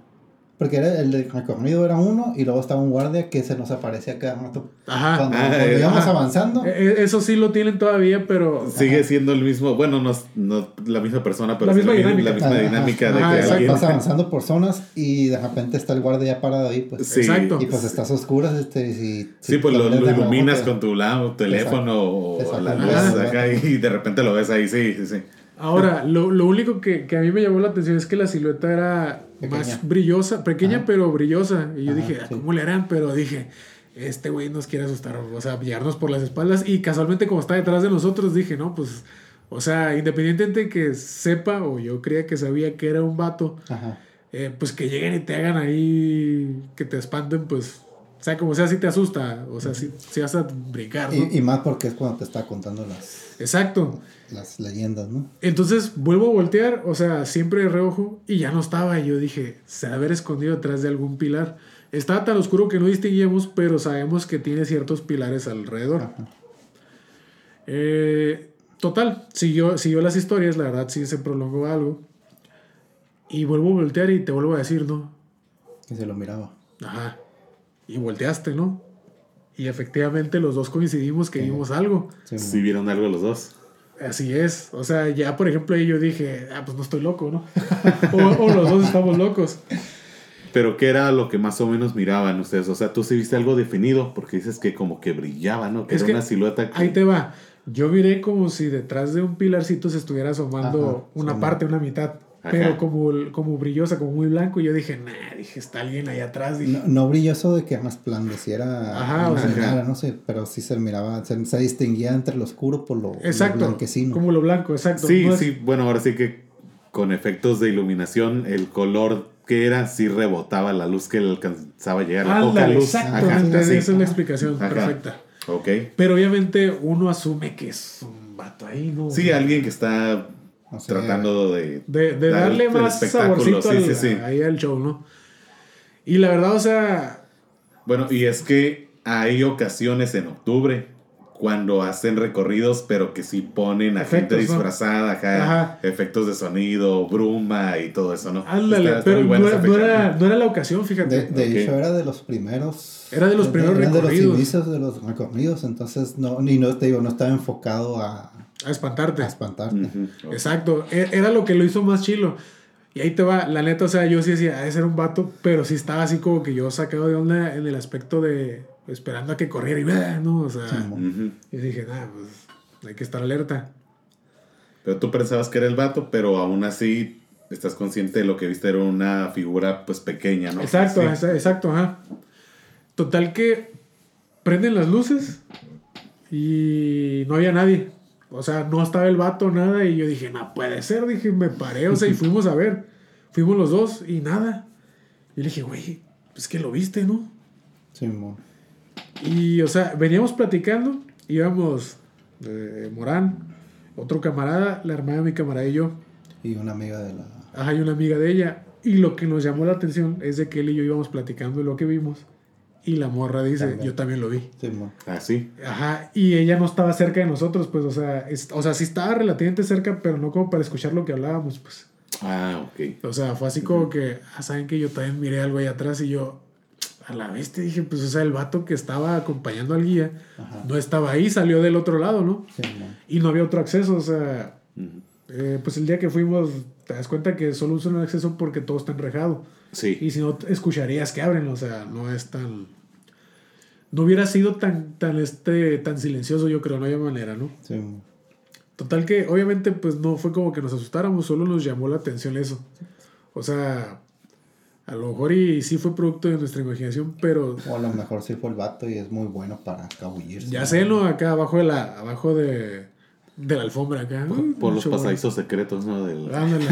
porque era el del recorrido era uno y luego estaba un guardia que se nos aparecía cada rato. Ajá. Cuando, Ah, cuando eh, íbamos ajá. avanzando, E- e- Eso sí lo tienen todavía, pero... Sigue siendo el mismo, bueno, no, es- no la misma persona, pero La sí misma dinámica. la misma Ajá, dinámica ajá. de que exacto. alguien... vas avanzando por zonas y de repente está el guardia ya parado ahí, pues. Sí, Exacto. Y pues estás a oscuras, este, y si, Sí, pues lo, lo de iluminas pues, con tu lado, teléfono o Exacto. la Exacto. luz Ajá. acá y de repente lo ves ahí, sí, sí, sí. Ahora, lo, lo único que, que a mí me llamó la atención es que la silueta era Pequeña. más brillosa, pequeña Ajá. pero brillosa. Y yo Ajá, dije, "Ah, sí. ¿cómo le harán? Pero dije, este güey nos quiere asustar, o sea, pillarnos por las espaldas. Y casualmente, como está detrás de nosotros, dije, no, pues, o sea, independientemente de que sepa, o yo creía que sabía que era un vato, Ajá. eh, pues que lleguen y te hagan ahí, que te espanten, pues, o sea, como sea, sí te asusta, o sea, sí, sí vas a brincar, ¿no? Y, y más porque es cuando te está contando las, Exacto. las leyendas, ¿no? Entonces vuelvo a voltear, o sea, siempre de reojo, y ya no estaba. Y yo dije, se ha de haber escondido detrás de algún pilar. Estaba tan oscuro que no distinguíamos, pero sabemos que tiene ciertos pilares alrededor. Ajá. Eh, total, siguió, siguió las historias, la verdad sí se prolongó algo. Y vuelvo a voltear y te vuelvo a decir, ¿no? Que se lo miraba. Ajá. Y volteaste, ¿no? Y efectivamente los dos coincidimos que Sí. vimos algo. Sí, Si vieron algo los dos. Así es. O sea, ya por ejemplo ahí yo dije, ah, pues no estoy loco, ¿no? <laughs> o, o los dos estamos locos. Pero ¿qué era lo que más o menos miraban ustedes? O sea, tú sí viste algo definido, porque dices que como que brillaba, ¿no? Que Es era que una silueta que... Ahí te va. Yo miré como si detrás de un pilarcito se estuviera asomando Ajá, una sí. parte, una mitad. Ajá. Pero como, como brillosa, como muy blanco. Y yo dije, nah, dije, está alguien ahí atrás. Dije, No, no brilloso de que resplandeciera Ajá, o sea. no sé, pero sí se miraba, se, se distinguía entre lo oscuro por lo, lo exacto. blanquecino. Como lo blanco, exacto. Sí, No es- sí, bueno, ahora sí que con efectos de iluminación, el color que era sí rebotaba la luz que le alcanzaba a llegar. La poca Ándale, luz. exactamente. Ajá, sí. Esa es la explicación Ajá. perfecta. Ok. Pero obviamente uno asume que es un vato ahí, ¿no? Sí, alguien que está O sea, tratando de... De, de dar darle el más saborcito sí, al- sí, sí. ahí al show, ¿no? Y la verdad, o sea, Bueno, y es que hay ocasiones en octubre cuando hacen recorridos, pero que sí ponen a gente Efectos, ¿no? disfrazada, ajá, Ajá. efectos de sonido, bruma y todo eso, ¿no? ándale, Está- está pero no, era, no era- no era la ocasión, fíjate. De, de Ok. hecho, era de los primeros. Era de los primeros eran de los recorridos. inicios de los recorridos, entonces no, ni no te digo, no estaba enfocado a, a espantarte. a espantarte. Exacto, e- era lo que lo hizo más chilo. Y ahí te va, la neta, o sea, yo sí decía, ha de ser un vato, pero sí estaba así como que yo sacado de onda en el aspecto de esperando a que corriera y ¡blah! ¿no? O sea, y dije, nada, pues hay que estar alerta. Pero tú pensabas que era el vato, pero aún así estás consciente de lo que viste era una figura pues pequeña, ¿no? Exacto, Sí. exacto, ajá. Total que prenden las luces y no había nadie. O sea, no estaba el vato, nada. Y yo dije, no puede ser. Dije, me paré, o sea, y fuimos a ver. Fuimos los dos y nada. Y le dije, güey, pues que lo viste, ¿no? Simón. Y, o sea, veníamos platicando, íbamos eh, Morán, otro camarada, la hermana de mi camarada y yo. Y una amiga de la. Ajá, y una amiga de ella. Y lo que nos llamó la atención es de que él y yo íbamos platicando de lo que vimos. Y la morra dice, También. yo también lo vi. Simón. Ah, sí. Ajá, y ella no estaba cerca de nosotros, pues, o sea, es- o sea, sí estaba relativamente cerca, pero no como para escuchar lo que hablábamos, pues. Ah, ok. O sea, fue así como que, ah, saben que yo también miré algo ahí atrás y yo, a la vez te dije, pues, o sea, el vato que estaba acompañando al guía Ajá. no estaba ahí, salió del otro lado, ¿no? Simón. Y no había otro acceso, o sea, eh, pues el día que fuimos, te das cuenta que solo usan el acceso porque todo está enrejado. Sí. Y si no, escucharías que abren, o sea, no es tan... No hubiera sido tan, tan, este, tan silencioso, yo creo, no hay manera, ¿no? Simón. Total que, obviamente, pues no fue como que nos asustáramos, solo nos llamó la atención eso. O sea, a lo mejor y sí fue producto de nuestra imaginación, pero O a lo mejor sí fue el vato y es muy bueno para cabullirse. ya sé, ¿no? Acá abajo de la, abajo de, de la alfombra, acá. Por, los pasadizos secretos, ¿no? Del... Ándale. <laughs>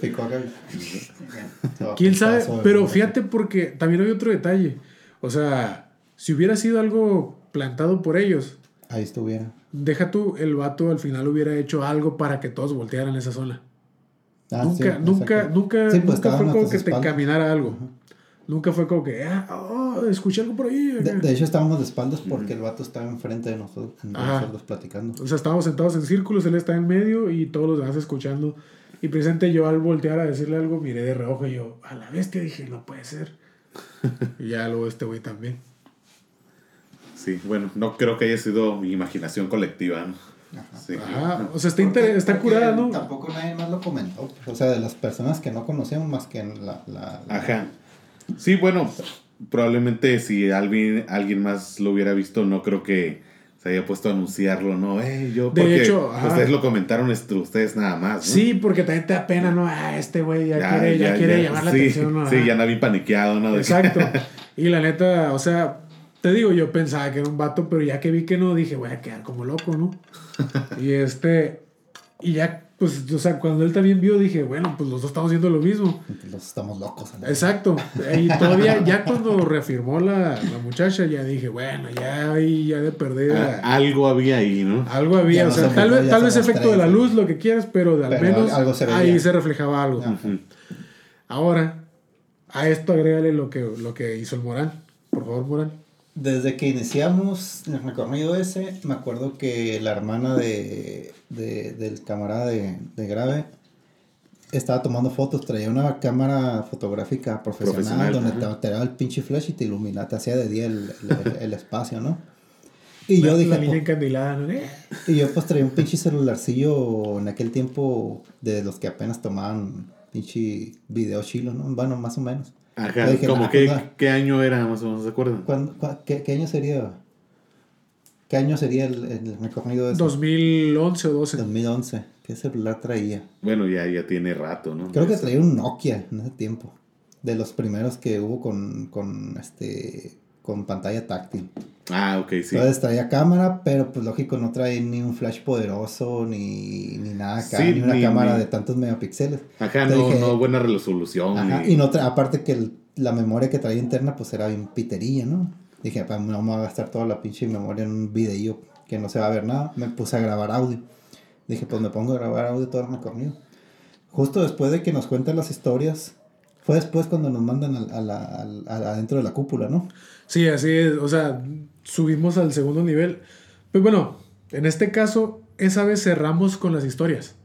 <laughs> ¿Quién sabe? Pero fíjate porque también hay otro detalle. O sea, si hubiera sido algo plantado por ellos, Ahí estuviera. deja tú, el vato al final hubiera hecho algo para que todos voltearan esa zona. Ah, nunca, sí, nunca, nunca, Sí, pues, nunca fue como que te encaminara algo. Nunca fue como que, ah, oh, escuché algo por ahí. De, acá. de hecho, estábamos de espaldas porque el vato estaba enfrente de nosotros, nosotros platicando. O sea, estábamos sentados en círculos, él estaba en medio y todos los demás escuchando. Y presente yo al voltear a decirle algo, miré de reojo y yo, a la bestia, dije, no puede ser. <laughs> y ya luego este güey también. Sí, bueno, no creo que haya sido mi imaginación colectiva, ¿no? Sí. Ajá, o sea, está, Porque- está curada, ¿no? Tampoco nadie más lo comentó. O sea, de las personas que no conocíamos más que en la... la, la- Ajá. Sí, bueno, probablemente si alguien, alguien más lo hubiera visto, no creo que se haya puesto a anunciarlo, ¿no? Eh, yo, De porque hecho, ajá. ustedes lo comentaron ustedes nada más, ¿no? Sí, porque también te da pena, ¿no? Ah, este güey ya, quiere, ya, quiere llamar la sí, atención, ¿no? Sí, ya andaba bien paniqueado, ¿no? Exacto. <laughs> Y la neta, o sea, te digo, yo pensaba que era un vato, pero ya que vi que no, dije, voy a quedar como loco, ¿no? <laughs> y este, y ya, pues, o sea, cuando él también vio, dije, bueno, pues los dos estamos haciendo lo mismo. Los estamos locos. ¿no? Exacto. Y todavía, ya cuando reafirmó la, la muchacha, ya dije, bueno, ya ahí, ya de perder. Ah, algo había ahí, ¿no? Algo había, Ya o sea, se tal vez, tal vez efecto de la luz, lo que quieras, pero de al Pero menos algo se veía. ahí se reflejaba algo. Ah. Ahora, a esto agrégale lo que, lo que hizo el Morán. Por favor, Morán. Desde que iniciamos el recorrido ese, me acuerdo que la hermana de, de- del camarada de, de Grave estaba tomando fotos, traía una cámara fotográfica profesional, Profesional, donde ajá. te, te daba el pinche flash y te iluminaba, te hacía de día el, el- el espacio, ¿no? Y yo la, dije, la niña pues, encandilada, ¿no? Y yo pues traía un pinche celularcillo en aquel tiempo de los que apenas tomaban pinche video chilo, ¿no? Bueno, más o menos. Ajá, Yo dije, como nah, que, pues. ¿qué año era más o menos, se acuerdan? ¿Cuándo- qué, qué año sería? ¿Qué año sería el, el recorrido de ese? 2011 o 12. 2011. ¿Qué celular traía? Bueno, ya, ya tiene rato, ¿no? Creo que traía un Nokia en ese tiempo. De los primeros que hubo con, con este con pantalla táctil. Ah, ok, sí. Entonces traía cámara, pero pues lógico no trae ni un flash poderoso, ni, ni nada acá, Sí, ni una ni- cámara ni- de tantos megapíxeles. Ajá, Te no, dije- no buena resolución. Ajá, ni- y no tra- aparte que el- la memoria que traía interna pues era bien piterilla, ¿no? Dije, "Pa, no voy a gastar toda la pinche memoria en un video que no se va a ver nada. Me puse a grabar audio. Dije, pues me pongo a grabar audio todo el recorrido. Justo después de que nos cuentan las historias, Fue después cuando nos mandan a la, al- a- adentro de la cúpula, ¿no? Sí, así es. O sea, subimos al segundo nivel. Pues bueno, en este caso, esa vez cerramos con las historias.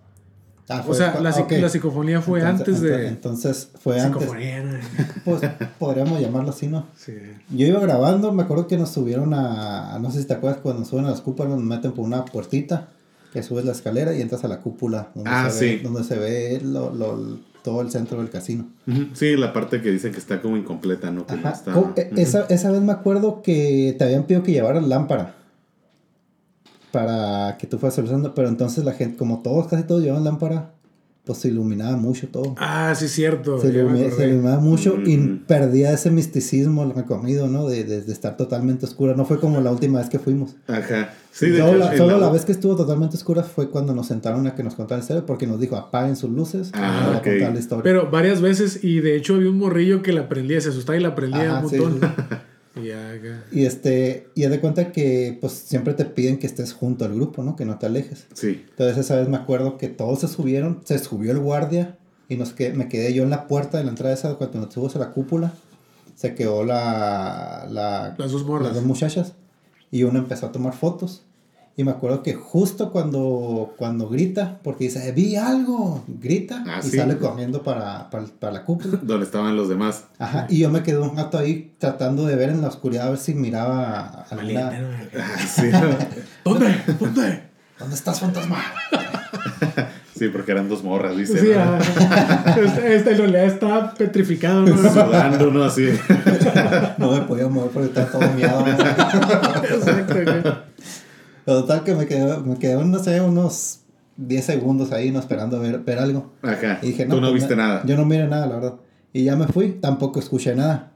Ah, O sea, la, ah, la psicofonía fue Entonces- antes de. Entonces fue antes. Psicofonía. <laughs> Pues podríamos llamarlo así, ¿no? Sí. Yo iba grabando, me acuerdo que nos subieron a, no sé si te acuerdas, cuando suben a las cúpulas nos meten por una puertita, que subes la escalera y entras a la cúpula, donde, Ah, se, ve, sí. donde se ve lo- lo- todo el centro del casino. Sí, la parte que dicen que está como incompleta, ¿no? Que e- esa, esa vez me acuerdo que te habían pedido que llevaras lámpara para que tú fueras solucionando, pero entonces la gente, como todos, casi todos llevan lámpara, pues se iluminaba mucho todo. Ah, sí, cierto. se, ilumi- se iluminaba mucho y Ujú. perdía ese misticismo el recorrido, ¿no? De, de- de estar totalmente oscura. No fue como la última vez que fuimos. Ajá. Sí, de solo hecho, la, solo la- la vez que estuvo totalmente oscura fue cuando nos sentaron a que nos contara la historia porque nos dijo apaguen sus luces Ah, para ok. contar la historia. Pero varias veces, y de hecho había un morrillo que la prendía, se asustaba y la prendía Ajá, un sí, montón. sí. <laughs> Y este, y haz de cuenta que pues siempre te piden que estés junto al grupo, ¿no? Que no te alejes. Sí. Entonces esa vez me acuerdo que todos se subieron, se subió el guardia y nos que me quedé yo en la puerta de la entrada esa cuando nos subimos a la cúpula. Se quedó la, la Las dos las dos muchachas y uno empezó a tomar fotos. Y me acuerdo que justo cuando, cuando grita, porque dice, vi algo, grita Ah, y sí. sale corriendo para, para, para la cúpula. <laughs> Donde estaban los demás. Ajá, y yo me quedé un rato ahí tratando de ver en la oscuridad a ver si miraba a alguna... ¿no? Ah, <laughs> sí. ¿Dónde? ¿Dónde? ¿Dónde estás, fantasma? <laughs> sí, porque eran dos morras, dice. Sí, ¿no? ah, este, este en realidad está petrificado, ¿no? Sudando, ¿no? Así. No me podía mover porque estaba todo miado. Exacto, acá. Pero total que me quedé, me quedé, no sé, unos 10 segundos ahí, ¿no? Esperando ver, ver algo. Ajá. Y dije, Tú no pues, viste me- nada. Yo no miré nada, la verdad. Y ya me fui, tampoco escuché nada.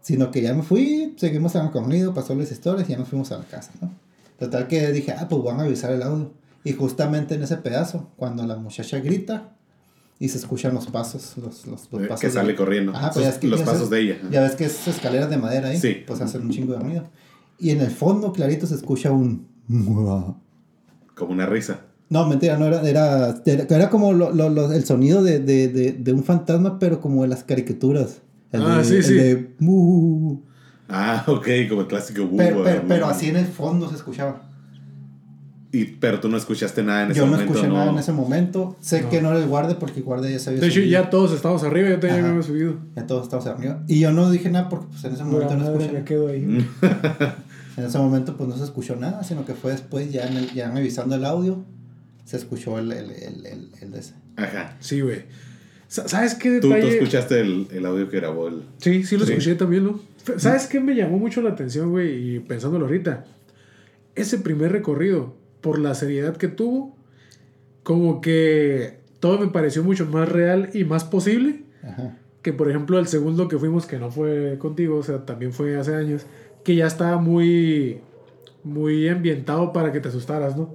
Sino que ya me fui, seguimos en el comido, pasó las historias y ya nos fuimos a la casa, ¿no? Total que dije, ah, pues van a avisar el audio. Y justamente en ese pedazo, cuando la muchacha grita y se escuchan los pasos, los, los, los Eh, pasos. que sale de- corriendo. Ajá, pues Sus- ya es que los pasos sabes- de ella. Ya ves que es escaleras de madera ahí. Sí. Pues hacen un chingo de ruido. Y en el fondo, clarito, se escucha un... <laughs> Como una risa. No, mentira, no era, era, era, era como lo- lo- lo- el sonido de, de, de, de un fantasma, pero como de las caricaturas. El Ah, de, sí, el sí. Ah, <laughs> ok, como el clásico. uh, pero, pero, pero así en el fondo se escuchaba. Y, pero tú no escuchaste nada en ese Yo no momento. escuché ¿no? nada en ese momento. Sé No. que no era el guardia porque el guardia ya se había De hecho, subido. ya todos estábamos arriba, yo también me había subido. Ya todos estábamos arriba. Y yo no dije nada porque pues, en ese momento no escuché. me quedo ahí. <laughs> En ese momento pues no se escuchó nada, sino que fue después ya, en el, ya revisando el audio, se escuchó el, el, el, el, el de ese. Ajá. Sí, güey. Sa- ¿Sabes qué Tú, tú detalle? escuchaste el, el audio que grabó el. Sí, sí lo Sí. escuché también, ¿no? ¿Sabes qué me llamó mucho la atención, güey? Y pensándolo ahorita. Ese primer recorrido, por la seriedad que tuvo, como que todo me pareció mucho más real y más posible Ajá. que, por ejemplo, el segundo que fuimos, que no fue contigo, o sea, también fue hace años, que ya estaba muy, muy ambientado para que te asustaras, ¿no?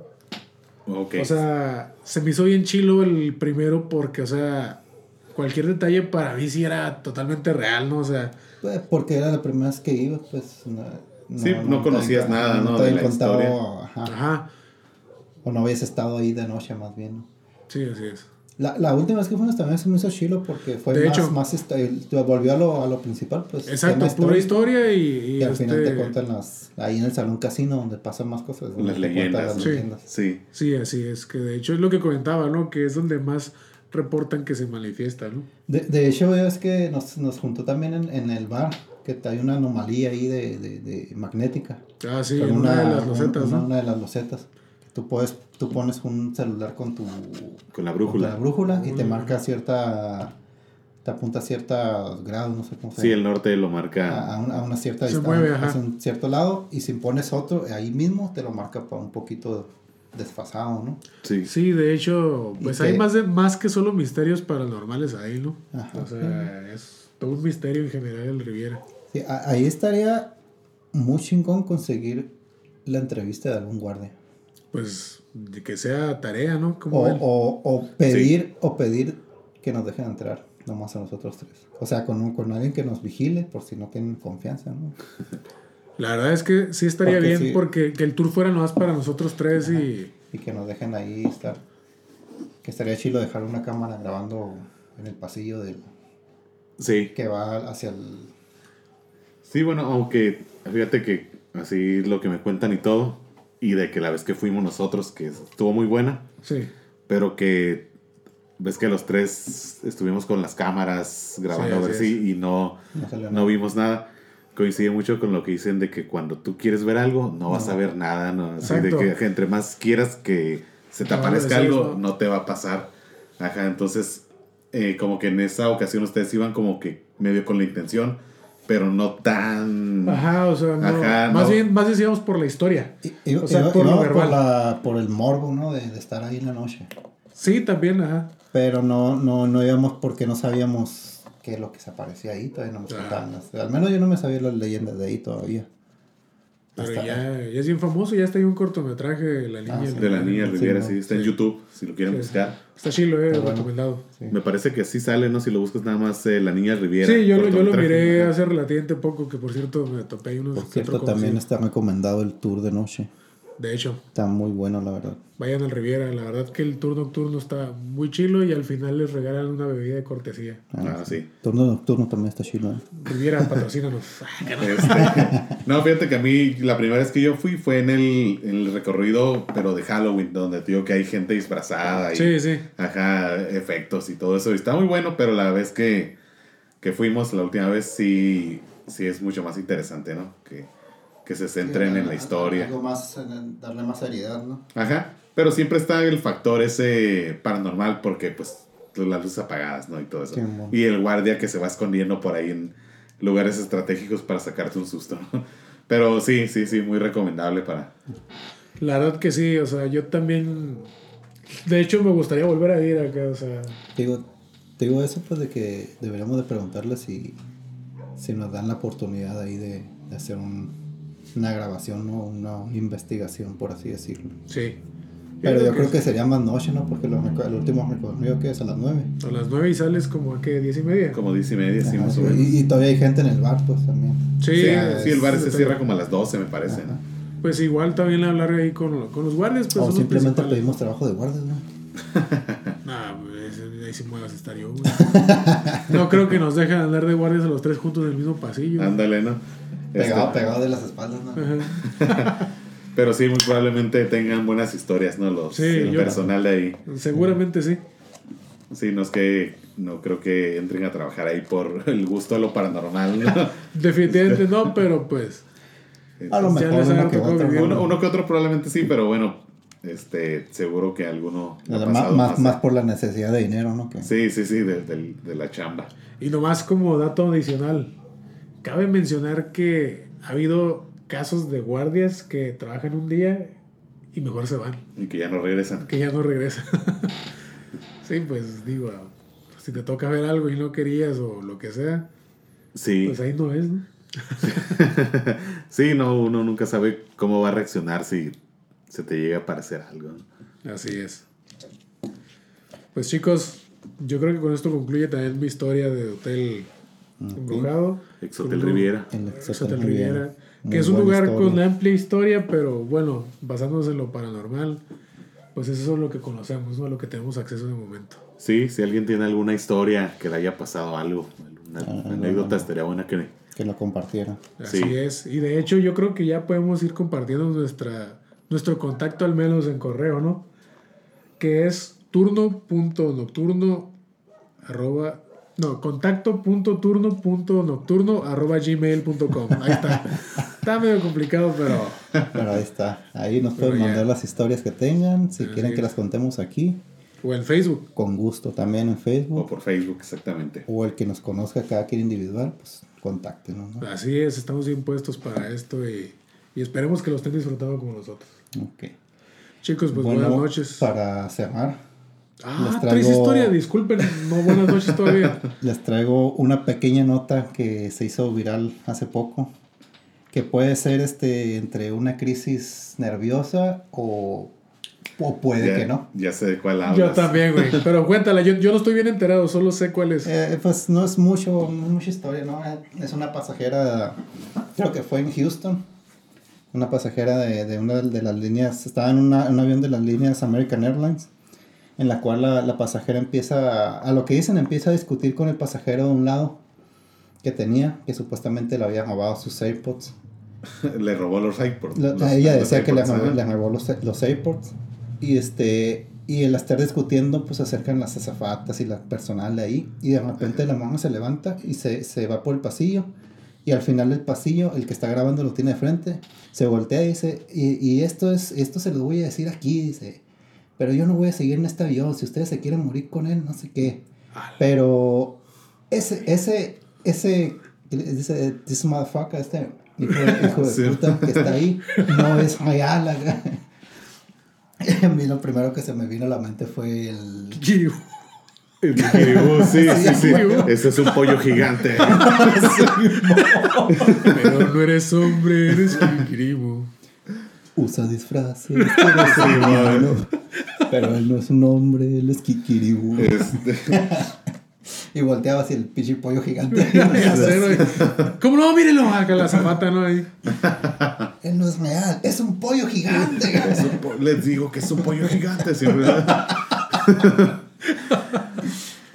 Ok. O sea, se me hizo bien chilo el primero porque, o sea, cualquier detalle para mí sí era totalmente real, ¿no? O sea, Pues, porque era la primera vez que iba, pues. No, Sí, no te conocías nada, ¿no? te de habían la contado, historia. ajá. ajá, O no habías estado ahí de noche, más bien. ¿no? sí, así es. La, la última vez que fuimos también se me hizo chilo porque fue De más, hecho. más el- volvió a lo, a lo principal, pues. Exacto, pura historia y, y Y al final este- te cuentan las, ahí en el salón casino donde pasan más cosas. donde Las te cuentan leyendas. las Sí. leyendas. Sí. Sí, así es, que de hecho es lo que comentaba, ¿no? Que es donde más reportan que se manifiesta, ¿no? De, de hecho, es que nos, nos juntó también en, en el bar, que hay una anomalía ahí de, de, de magnética. Ah, sí, en una, de las losetas, una, ¿no? una de las losetas. Tú, puedes, tú pones un celular con tu Con la con brújula. la brújula y te Mm. marca cierta. Te apunta a ciertos grados, no sé cómo se Sí, el norte lo marca. a una, a una cierta Se distancia, mueve, hacia un cierto lado y si pones otro ahí mismo te lo marca para un poquito desfasado, ¿no? Sí. Sí, de hecho, ¿Y pues hay más, de, más que solo misterios paranormales ahí, ¿no? Ajá. O sea, es todo un misterio en general el Riviera. Sí, a- ahí estaría muy chingón conseguir la entrevista de algún guardia. Pues de que sea tarea, ¿no? Como O, o, o pedir, o pedir que nos dejen entrar, nomás a nosotros tres. O sea, con, con alguien que nos vigile por si no tienen confianza, ¿no? La verdad es que sí estaría Porque bien sí. porque que el tour fuera nomás para nosotros tres y... Y que nos dejen ahí estar. Que estaría chido dejar una cámara grabando en el pasillo del, Sí. que va hacia el... Sí, bueno, aunque fíjate que así lo que me cuentan y todo, y de que la vez que fuimos nosotros, que estuvo muy buena, Sí. pero que ves que los tres estuvimos con las cámaras grabando Sí, a ver si y no, No vimos nada. Coincide mucho con lo que dicen de que cuando tú quieres ver algo, no vas a ver nada, ¿no? Así de que entre más quieras que se te aparezca algo, no. no te va a pasar. Ajá, entonces, eh, como que en esa ocasión ustedes iban como que medio con la intención, pero no tan... Ajá, o sea, no, Ajá, más, no. bien, más bien íbamos por la historia. Y- y- O sea, por lo íbamos verbal. la- por el morbo, ¿no? De, de estar ahí en la noche. Sí, también, ajá. Pero no, no, no íbamos porque no sabíamos qué es lo que se aparecía ahí. Todavía no nos Ah. contaban. Al menos yo no me sabía las leyendas de ahí todavía. Pero Hasta- ya, ya es bien famoso, ya está ahí un cortometraje de la niña. Ah, sí. De la niña Sí, Riviera, no, sí, está en sí. YouTube, si lo quieren Sí. buscar. Está chilo, eh, Está bueno. recomendado. Sí. Me parece que sí sale, ¿no? Si lo buscas nada más eh, La Niña Riviera. Sí, yo, lo- yo lo miré hace relativamente poco, que por cierto me topé ahí unos Por cierto, también está recomendado el tour de noche. De hecho, Está muy bueno, la verdad. vayan al Riviera. La verdad que el tour nocturno está muy chilo y al final les regalan una bebida de cortesía. Ah, sí. Turno nocturno también está chido. ¿eh? Riviera, patrocínanos. <laughs> Este, no, fíjate que a mí la primera vez que yo fui fue en el, en el recorrido, pero de Halloween, donde te digo que hay gente disfrazada y Sí, sí. ajá, efectos y todo eso. Y está muy bueno, pero la vez que, que fuimos la última vez sí, sí es mucho más interesante, ¿no? Que, que se centren en la historia. Algo más, darle más seriedad, ¿no? Ajá, pero siempre está el factor ese paranormal porque pues las luces apagadas, ¿no? Y todo eso. Mon- Y el guardia que se va escondiendo por ahí en lugares estratégicos para sacarte un susto, ¿no? Pero sí, sí, sí, muy recomendable para... La verdad que sí, o sea, yo también. De hecho, me gustaría volver a ir acá, o sea. Te digo, digo eso pues de que deberíamos de preguntarle si, si nos dan la oportunidad ahí de, de hacer un- una grabación o una investigación, por así decirlo. Sí. Pero yo creo que sería más noche, ¿no? Porque lo reco- el último recorrido que es a las 9. A las 9 y sales como a que 10 y media. Como diez y media, sí, más o menos. y, y todavía hay gente en el bar, pues también. Sí, Sí, Ah, sí, el bar se cierra como a las 12, me parece, Ajá. ¿no? Pues igual también hablar ahí con, con los guardias. Pues o los simplemente pedimos trabajo de guardia, ¿no? <laughs> Nah, pues, ahí sí me vas a estar yo, güey. No creo que nos dejen andar de guardias a los tres juntos en el mismo pasillo. Ándale, ¿no? Pegado, Este, pegado de las espaldas, ¿no? <laughs> Pero sí, muy probablemente tengan buenas historias, ¿no? Los, Sí, el yo- personal de ahí. Seguramente sí. Sí, no es que no creo que entren a trabajar ahí por el gusto de lo paranormal. ¿no? <laughs> Definitivamente no, pero pues. A lo mejor les uno que otro. vivir. ¿no? uno, uno que otro probablemente sí, pero bueno, este, seguro que alguno Más, más, más. más por la necesidad de dinero, ¿no? Que, Sí, sí, sí, de, de la chamba. Y nomás como dato adicional, cabe mencionar que ha habido casos de guardias que trabajan un día y mejor se van, Y que ya no regresan. que ya no regresan. <laughs> sí, pues digo, si te toca ver algo y no querías o lo que sea, Sí, pues ahí no es, ¿no? <laughs> sí, no, uno nunca sabe cómo va a reaccionar si se te llega a aparecer algo. ¿no? Así es. Pues chicos, yo creo que con esto concluye también mi historia de hotel embrujado. Ex Hotel Con un- Riviera. el Ex Ex Hotel Hotel Riviera, Riviera. que Muy es un lugar historia. con amplia historia, pero bueno, basándose en lo paranormal, pues eso es lo que conocemos, ¿no? Lo que tenemos acceso de momento. Sí, si alguien tiene alguna historia que le haya pasado algo, una Ah, anécdota, estaría buena que... que lo compartiera. Así Sí. es. Y de hecho yo creo que ya podemos ir compartiendo nuestra, nuestro contacto al menos en correo, ¿no? Que es turno.nocturno arroba no, contacto.turno.nocturno arroba gmail.com. Ahí está. Está medio complicado, pero Pero ahí está. Ahí nos Pero pueden ya. mandar las historias que tengan. Si quieren que las contemos aquí, o en Facebook. con gusto también en O Facebook. por Facebook, exactamente. O el que nos conozca cada quien individual, pues contáctenos. ¿no? Así es, estamos bien puestos para esto y, y esperemos que lo estén disfrutando como nosotros. Ok. Chicos, pues bueno, buenas noches. para cerrar, Ah, traigo- historia, disculpen, no buenas noches todavía. <laughs> les traigo una pequeña nota que se hizo viral hace poco. Que puede ser este entre una crisis nerviosa o, o puede ya, que no. Ya sé de cuál hablas. Yo también, güey. <laughs> Pero cuéntala, yo, yo no estoy bien enterado, solo sé cuál es. Eh, pues no es mucho, no es mucha historia, ¿no? Es una pasajera, creo que fue en Houston, una pasajera de, de una de las líneas, estaba en una- un avión de las líneas American Airlines, en la cual la, la pasajera empieza, a, a lo que dicen, empieza a discutir con el pasajero de un lado, que tenía, que supuestamente le había robado sus AirPods. <laughs> le robó los iPods. Lo- los- ella los decía que le robó, ajá. le robó los, los AirPods. Y este y el estar discutiendo, pues se acercan las azafatas y la personal de ahí. Y de repente la mamá se levanta y se, se va por el pasillo. Y al final del pasillo, el que está grabando lo tiene de frente. Se voltea y dice, y, y esto, es, esto se lo voy a decir aquí, dice. Pero yo no voy a seguir en este avión. Si ustedes se quieren morir con él, no sé qué. Pero ese, ese, ese, dice, this motherfucker, este hijo de, hijo de <laughs> puta que está ahí, no es real. acá. <laughs> A mí lo primero que se me vino a la mente fue el... Kikiribu. El kikiribú, sí, sí, sí. Ese es un pollo gigante. <laughs> Pero no eres hombre, eres Kikiribu. Usa disfraces. <laughs> Pero él no es un hombre, él es Kikiribu. Este, <laughs> Y volteaba hacia el pinche pollo gigante. <laughs> ¿Cómo no? Mírelo, acá la zapata, ¿no? Ahí. él no es real, es un pollo gigante. es un po- les digo que es un pollo gigante, ¿sí, verdad?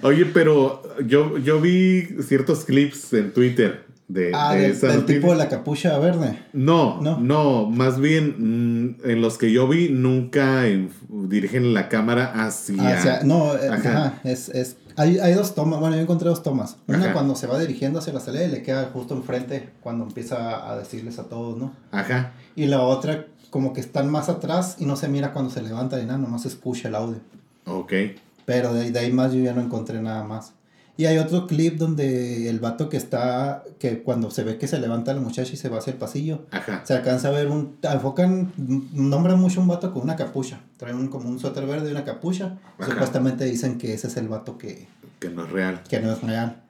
Oye, pero yo, yo vi ciertos clips en Twitter de, Ah, de del, esa del noticia. tipo de la capucha verde. No, No. no, más bien mm, en los que yo vi nunca en- dirigen la cámara hacia... No, eh, Ajá. ajá, es, es, hay, hay dos tomas, bueno, yo encontré dos tomas. Una Ajá. cuando se va dirigiendo hacia la salida y le queda justo enfrente cuando empieza a decirles a todos, ¿no? Ajá. Y la otra como que están más atrás y no se mira cuando se levanta ni nada, nomás escucha el audio. Ok. Pero de, de ahí más yo ya no encontré nada más. Y hay otro clip donde el vato que está, que cuando se ve que se levanta la muchacha y se va hacia el pasillo, Ajá. se alcanza a ver un, enfocan, nombran mucho un vato con una capucha, trae un, como un suéter verde y una capucha, Ajá. supuestamente dicen que ese es el vato que, Que no es real. que no es real.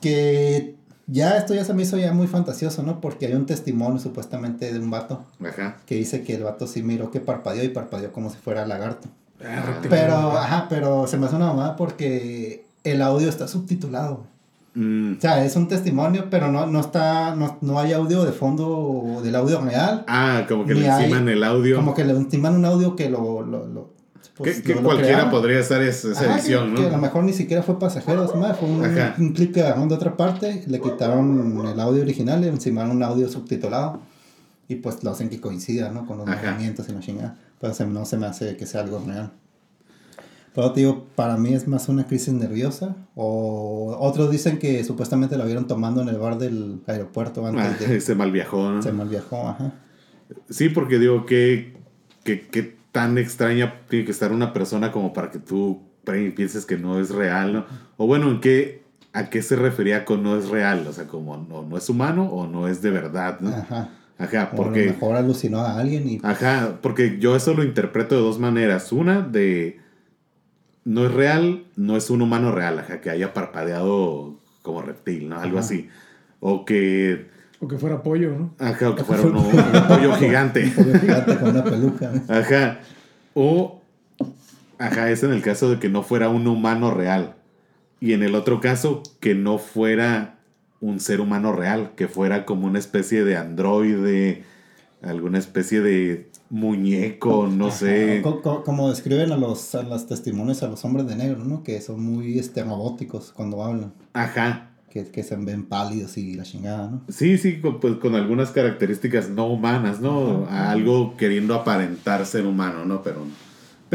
Que ya esto ya se me hizo ya muy fantasioso, ¿no? Porque hay un testimonio supuestamente de un vato Ajá. que dice que el vato sí miró que parpadeó y parpadeó como si fuera lagarto. Ah, reptil. Pero, ajá, pero se me hace una mamada porque el audio está subtitulado. Mm. O sea, es un testimonio, pero no, no está, no, no hay audio de fondo del audio real. Ah, como que le enciman el audio. Como que le intiman un audio que lo... lo, lo pues, que lo- cualquiera podría hacer esa, esa Ajá, edición, que, que a lo ¿no? mejor ni siquiera fue pasajero, es más, fue un, un clip que agarraron de otra parte, le quitaron el audio original, le encimaron un audio subtitulado y pues lo hacen que coincida, ¿no? Con los Ajá. movimientos y la chingada. Pero se- no se me hace que sea algo real. Pero te digo, para mí es más una crisis nerviosa. O otros dicen que supuestamente la vieron tomando en el bar del aeropuerto antes Ah, de... <laughs> se mal viajó, ¿no? Se mal viajó, ajá. Sí, porque digo que, que, que tan extraña tiene que estar una persona como para que tú pienses que no es real, ¿no? O bueno, ¿en qué, ¿a qué se refería con no es real? O sea, como no, no es humano o no es de verdad, ¿no? Ajá. Ajá, O a lo porque... mejor alucinó a alguien y... Ajá, porque yo eso lo interpreto de dos maneras. Una, de no es real, no es un humano real, ajá, que haya parpadeado como reptil, ¿no? Algo Ajá. así. O que, O que fuera pollo, ¿no? ajá, o que <laughs> fuera un, un pollo gigante. Un pollo gigante con una peluca. Ajá. O, ajá, es en el caso de que no fuera un humano real. Y en el otro caso, que no fuera un ser humano real, que fuera como una especie de androide, alguna especie de muñeco, no Ajá, sé. co- co- como describen a los, a los testimonios a los hombres de negro, ¿no? Que son muy este, robóticos cuando hablan. Ajá. Que, que se ven pálidos y la chingada, ¿no? Sí, sí, con, pues, con algunas características no humanas, ¿no? Algo queriendo aparentar ser humano, ¿no? Pero,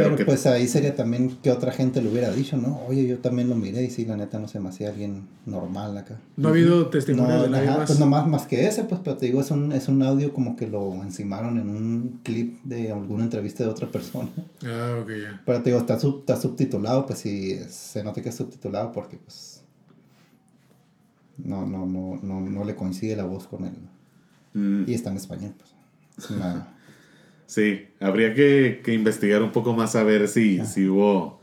Pero, que- pues ahí sería también que otra gente le hubiera dicho, ¿no? Oye, yo también lo miré y sí, la neta no se me hacía alguien normal acá. No ha habido testimonios No, de nadie ajá, más. pues nomás más que ese, pues, pero te digo, es un, es un audio como que lo encimaron en un clip de alguna entrevista de otra persona. Ah, ok, ya. Pero te digo, está, sub- está subtitulado, pues sí, se nota que es subtitulado porque pues no, no, no, no, no le coincide la voz con él. Mm, Y está en español, pues. Es una- sí, habría que, que investigar un poco más a ver si, si hubo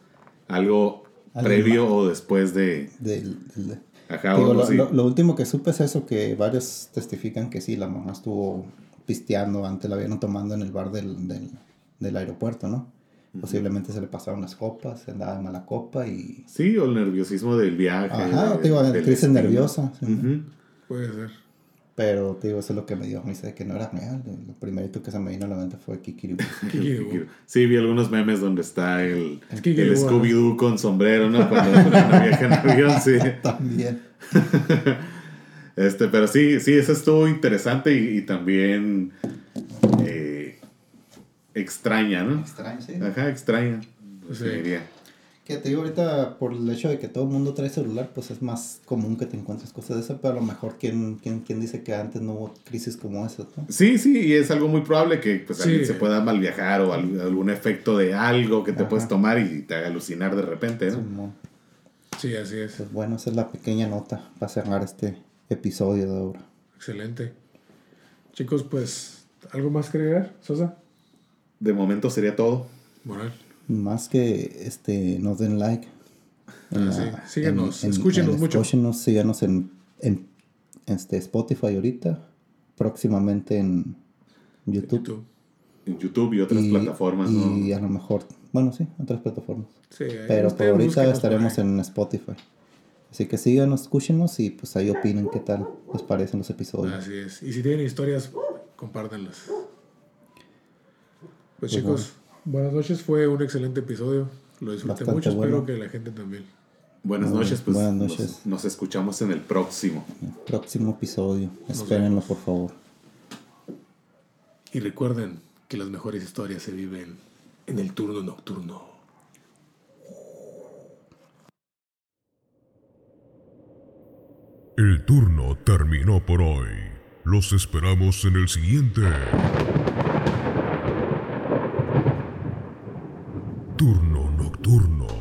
algo previo o después de... del- del- Ajá, Digo, lo, así. lo- lo último que supe es eso, que varios testifican que sí, la mamá estuvo pisteando, antes la vieron tomando en el bar del, del, del aeropuerto, ¿no? Posiblemente se le pasaron las copas, se andaba de mala copa y... Sí, o el nerviosismo del viaje. Ajá, de- te digo, crisis nerviosa. sí. Puede ser. Pero te digo, eso es lo que me dio risa de que no era real. Lo primerito que se me vino a la mente fue Kikiribu. <laughs> Kikiribu. Sí, vi algunos memes donde está el, Kikiribu, el. Scooby-Doo con sombrero, ¿no? Cuando, <laughs> cuando viaja en avión, sí. <laughs> También. Este, pero sí, sí, eso estuvo interesante y, y también eh, extraña, ¿no? Extraño, sí. Ajá, extraña. Sí. diría. Que te digo ahorita, por el hecho de que todo el mundo trae celular, pues es más común que te encuentres cosas de eso, pero a lo mejor, ¿quién, quién, quién dice que antes no hubo crisis como esa? ¿no? Sí, sí, y es algo muy probable que pues, Sí. alguien se pueda mal viajar o al- algún efecto de algo que te Ajá. puedes tomar y te haga alucinar de repente, ¿no? Sí, así es. Pues bueno, esa es la pequeña nota para cerrar este episodio de ahora. Excelente. Chicos, pues, ¿algo más que agregar, Sosa? De momento sería todo. Moral. Más que este, nos den like. Ah, sí. Síganos, escúchenos mucho. Escúchenos, síganos en, en este, Spotify ahorita, próximamente en YouTube. YouTube. En YouTube y otras y, plataformas, y ¿no? a lo mejor, bueno, sí, otras plataformas. Sí, Pero por ahorita estaremos en Spotify. Así que síganos, escúchenos y pues ahí opinen qué tal les parecen los episodios. Así es. Y si tienen historias, compártanlas. Pues chicos, buenas noches. Fue un excelente episodio. Lo disfruté Bastante mucho. bueno. Espero que la gente también. Buenas noches, pues buenas nos- noches. Nos, escuchamos en el próximo. El próximo episodio, espérenlo por favor. Y recuerden que las mejores historias se viven en el turno nocturno. El turno terminó por hoy. Los esperamos en el siguiente. Turno nocturno.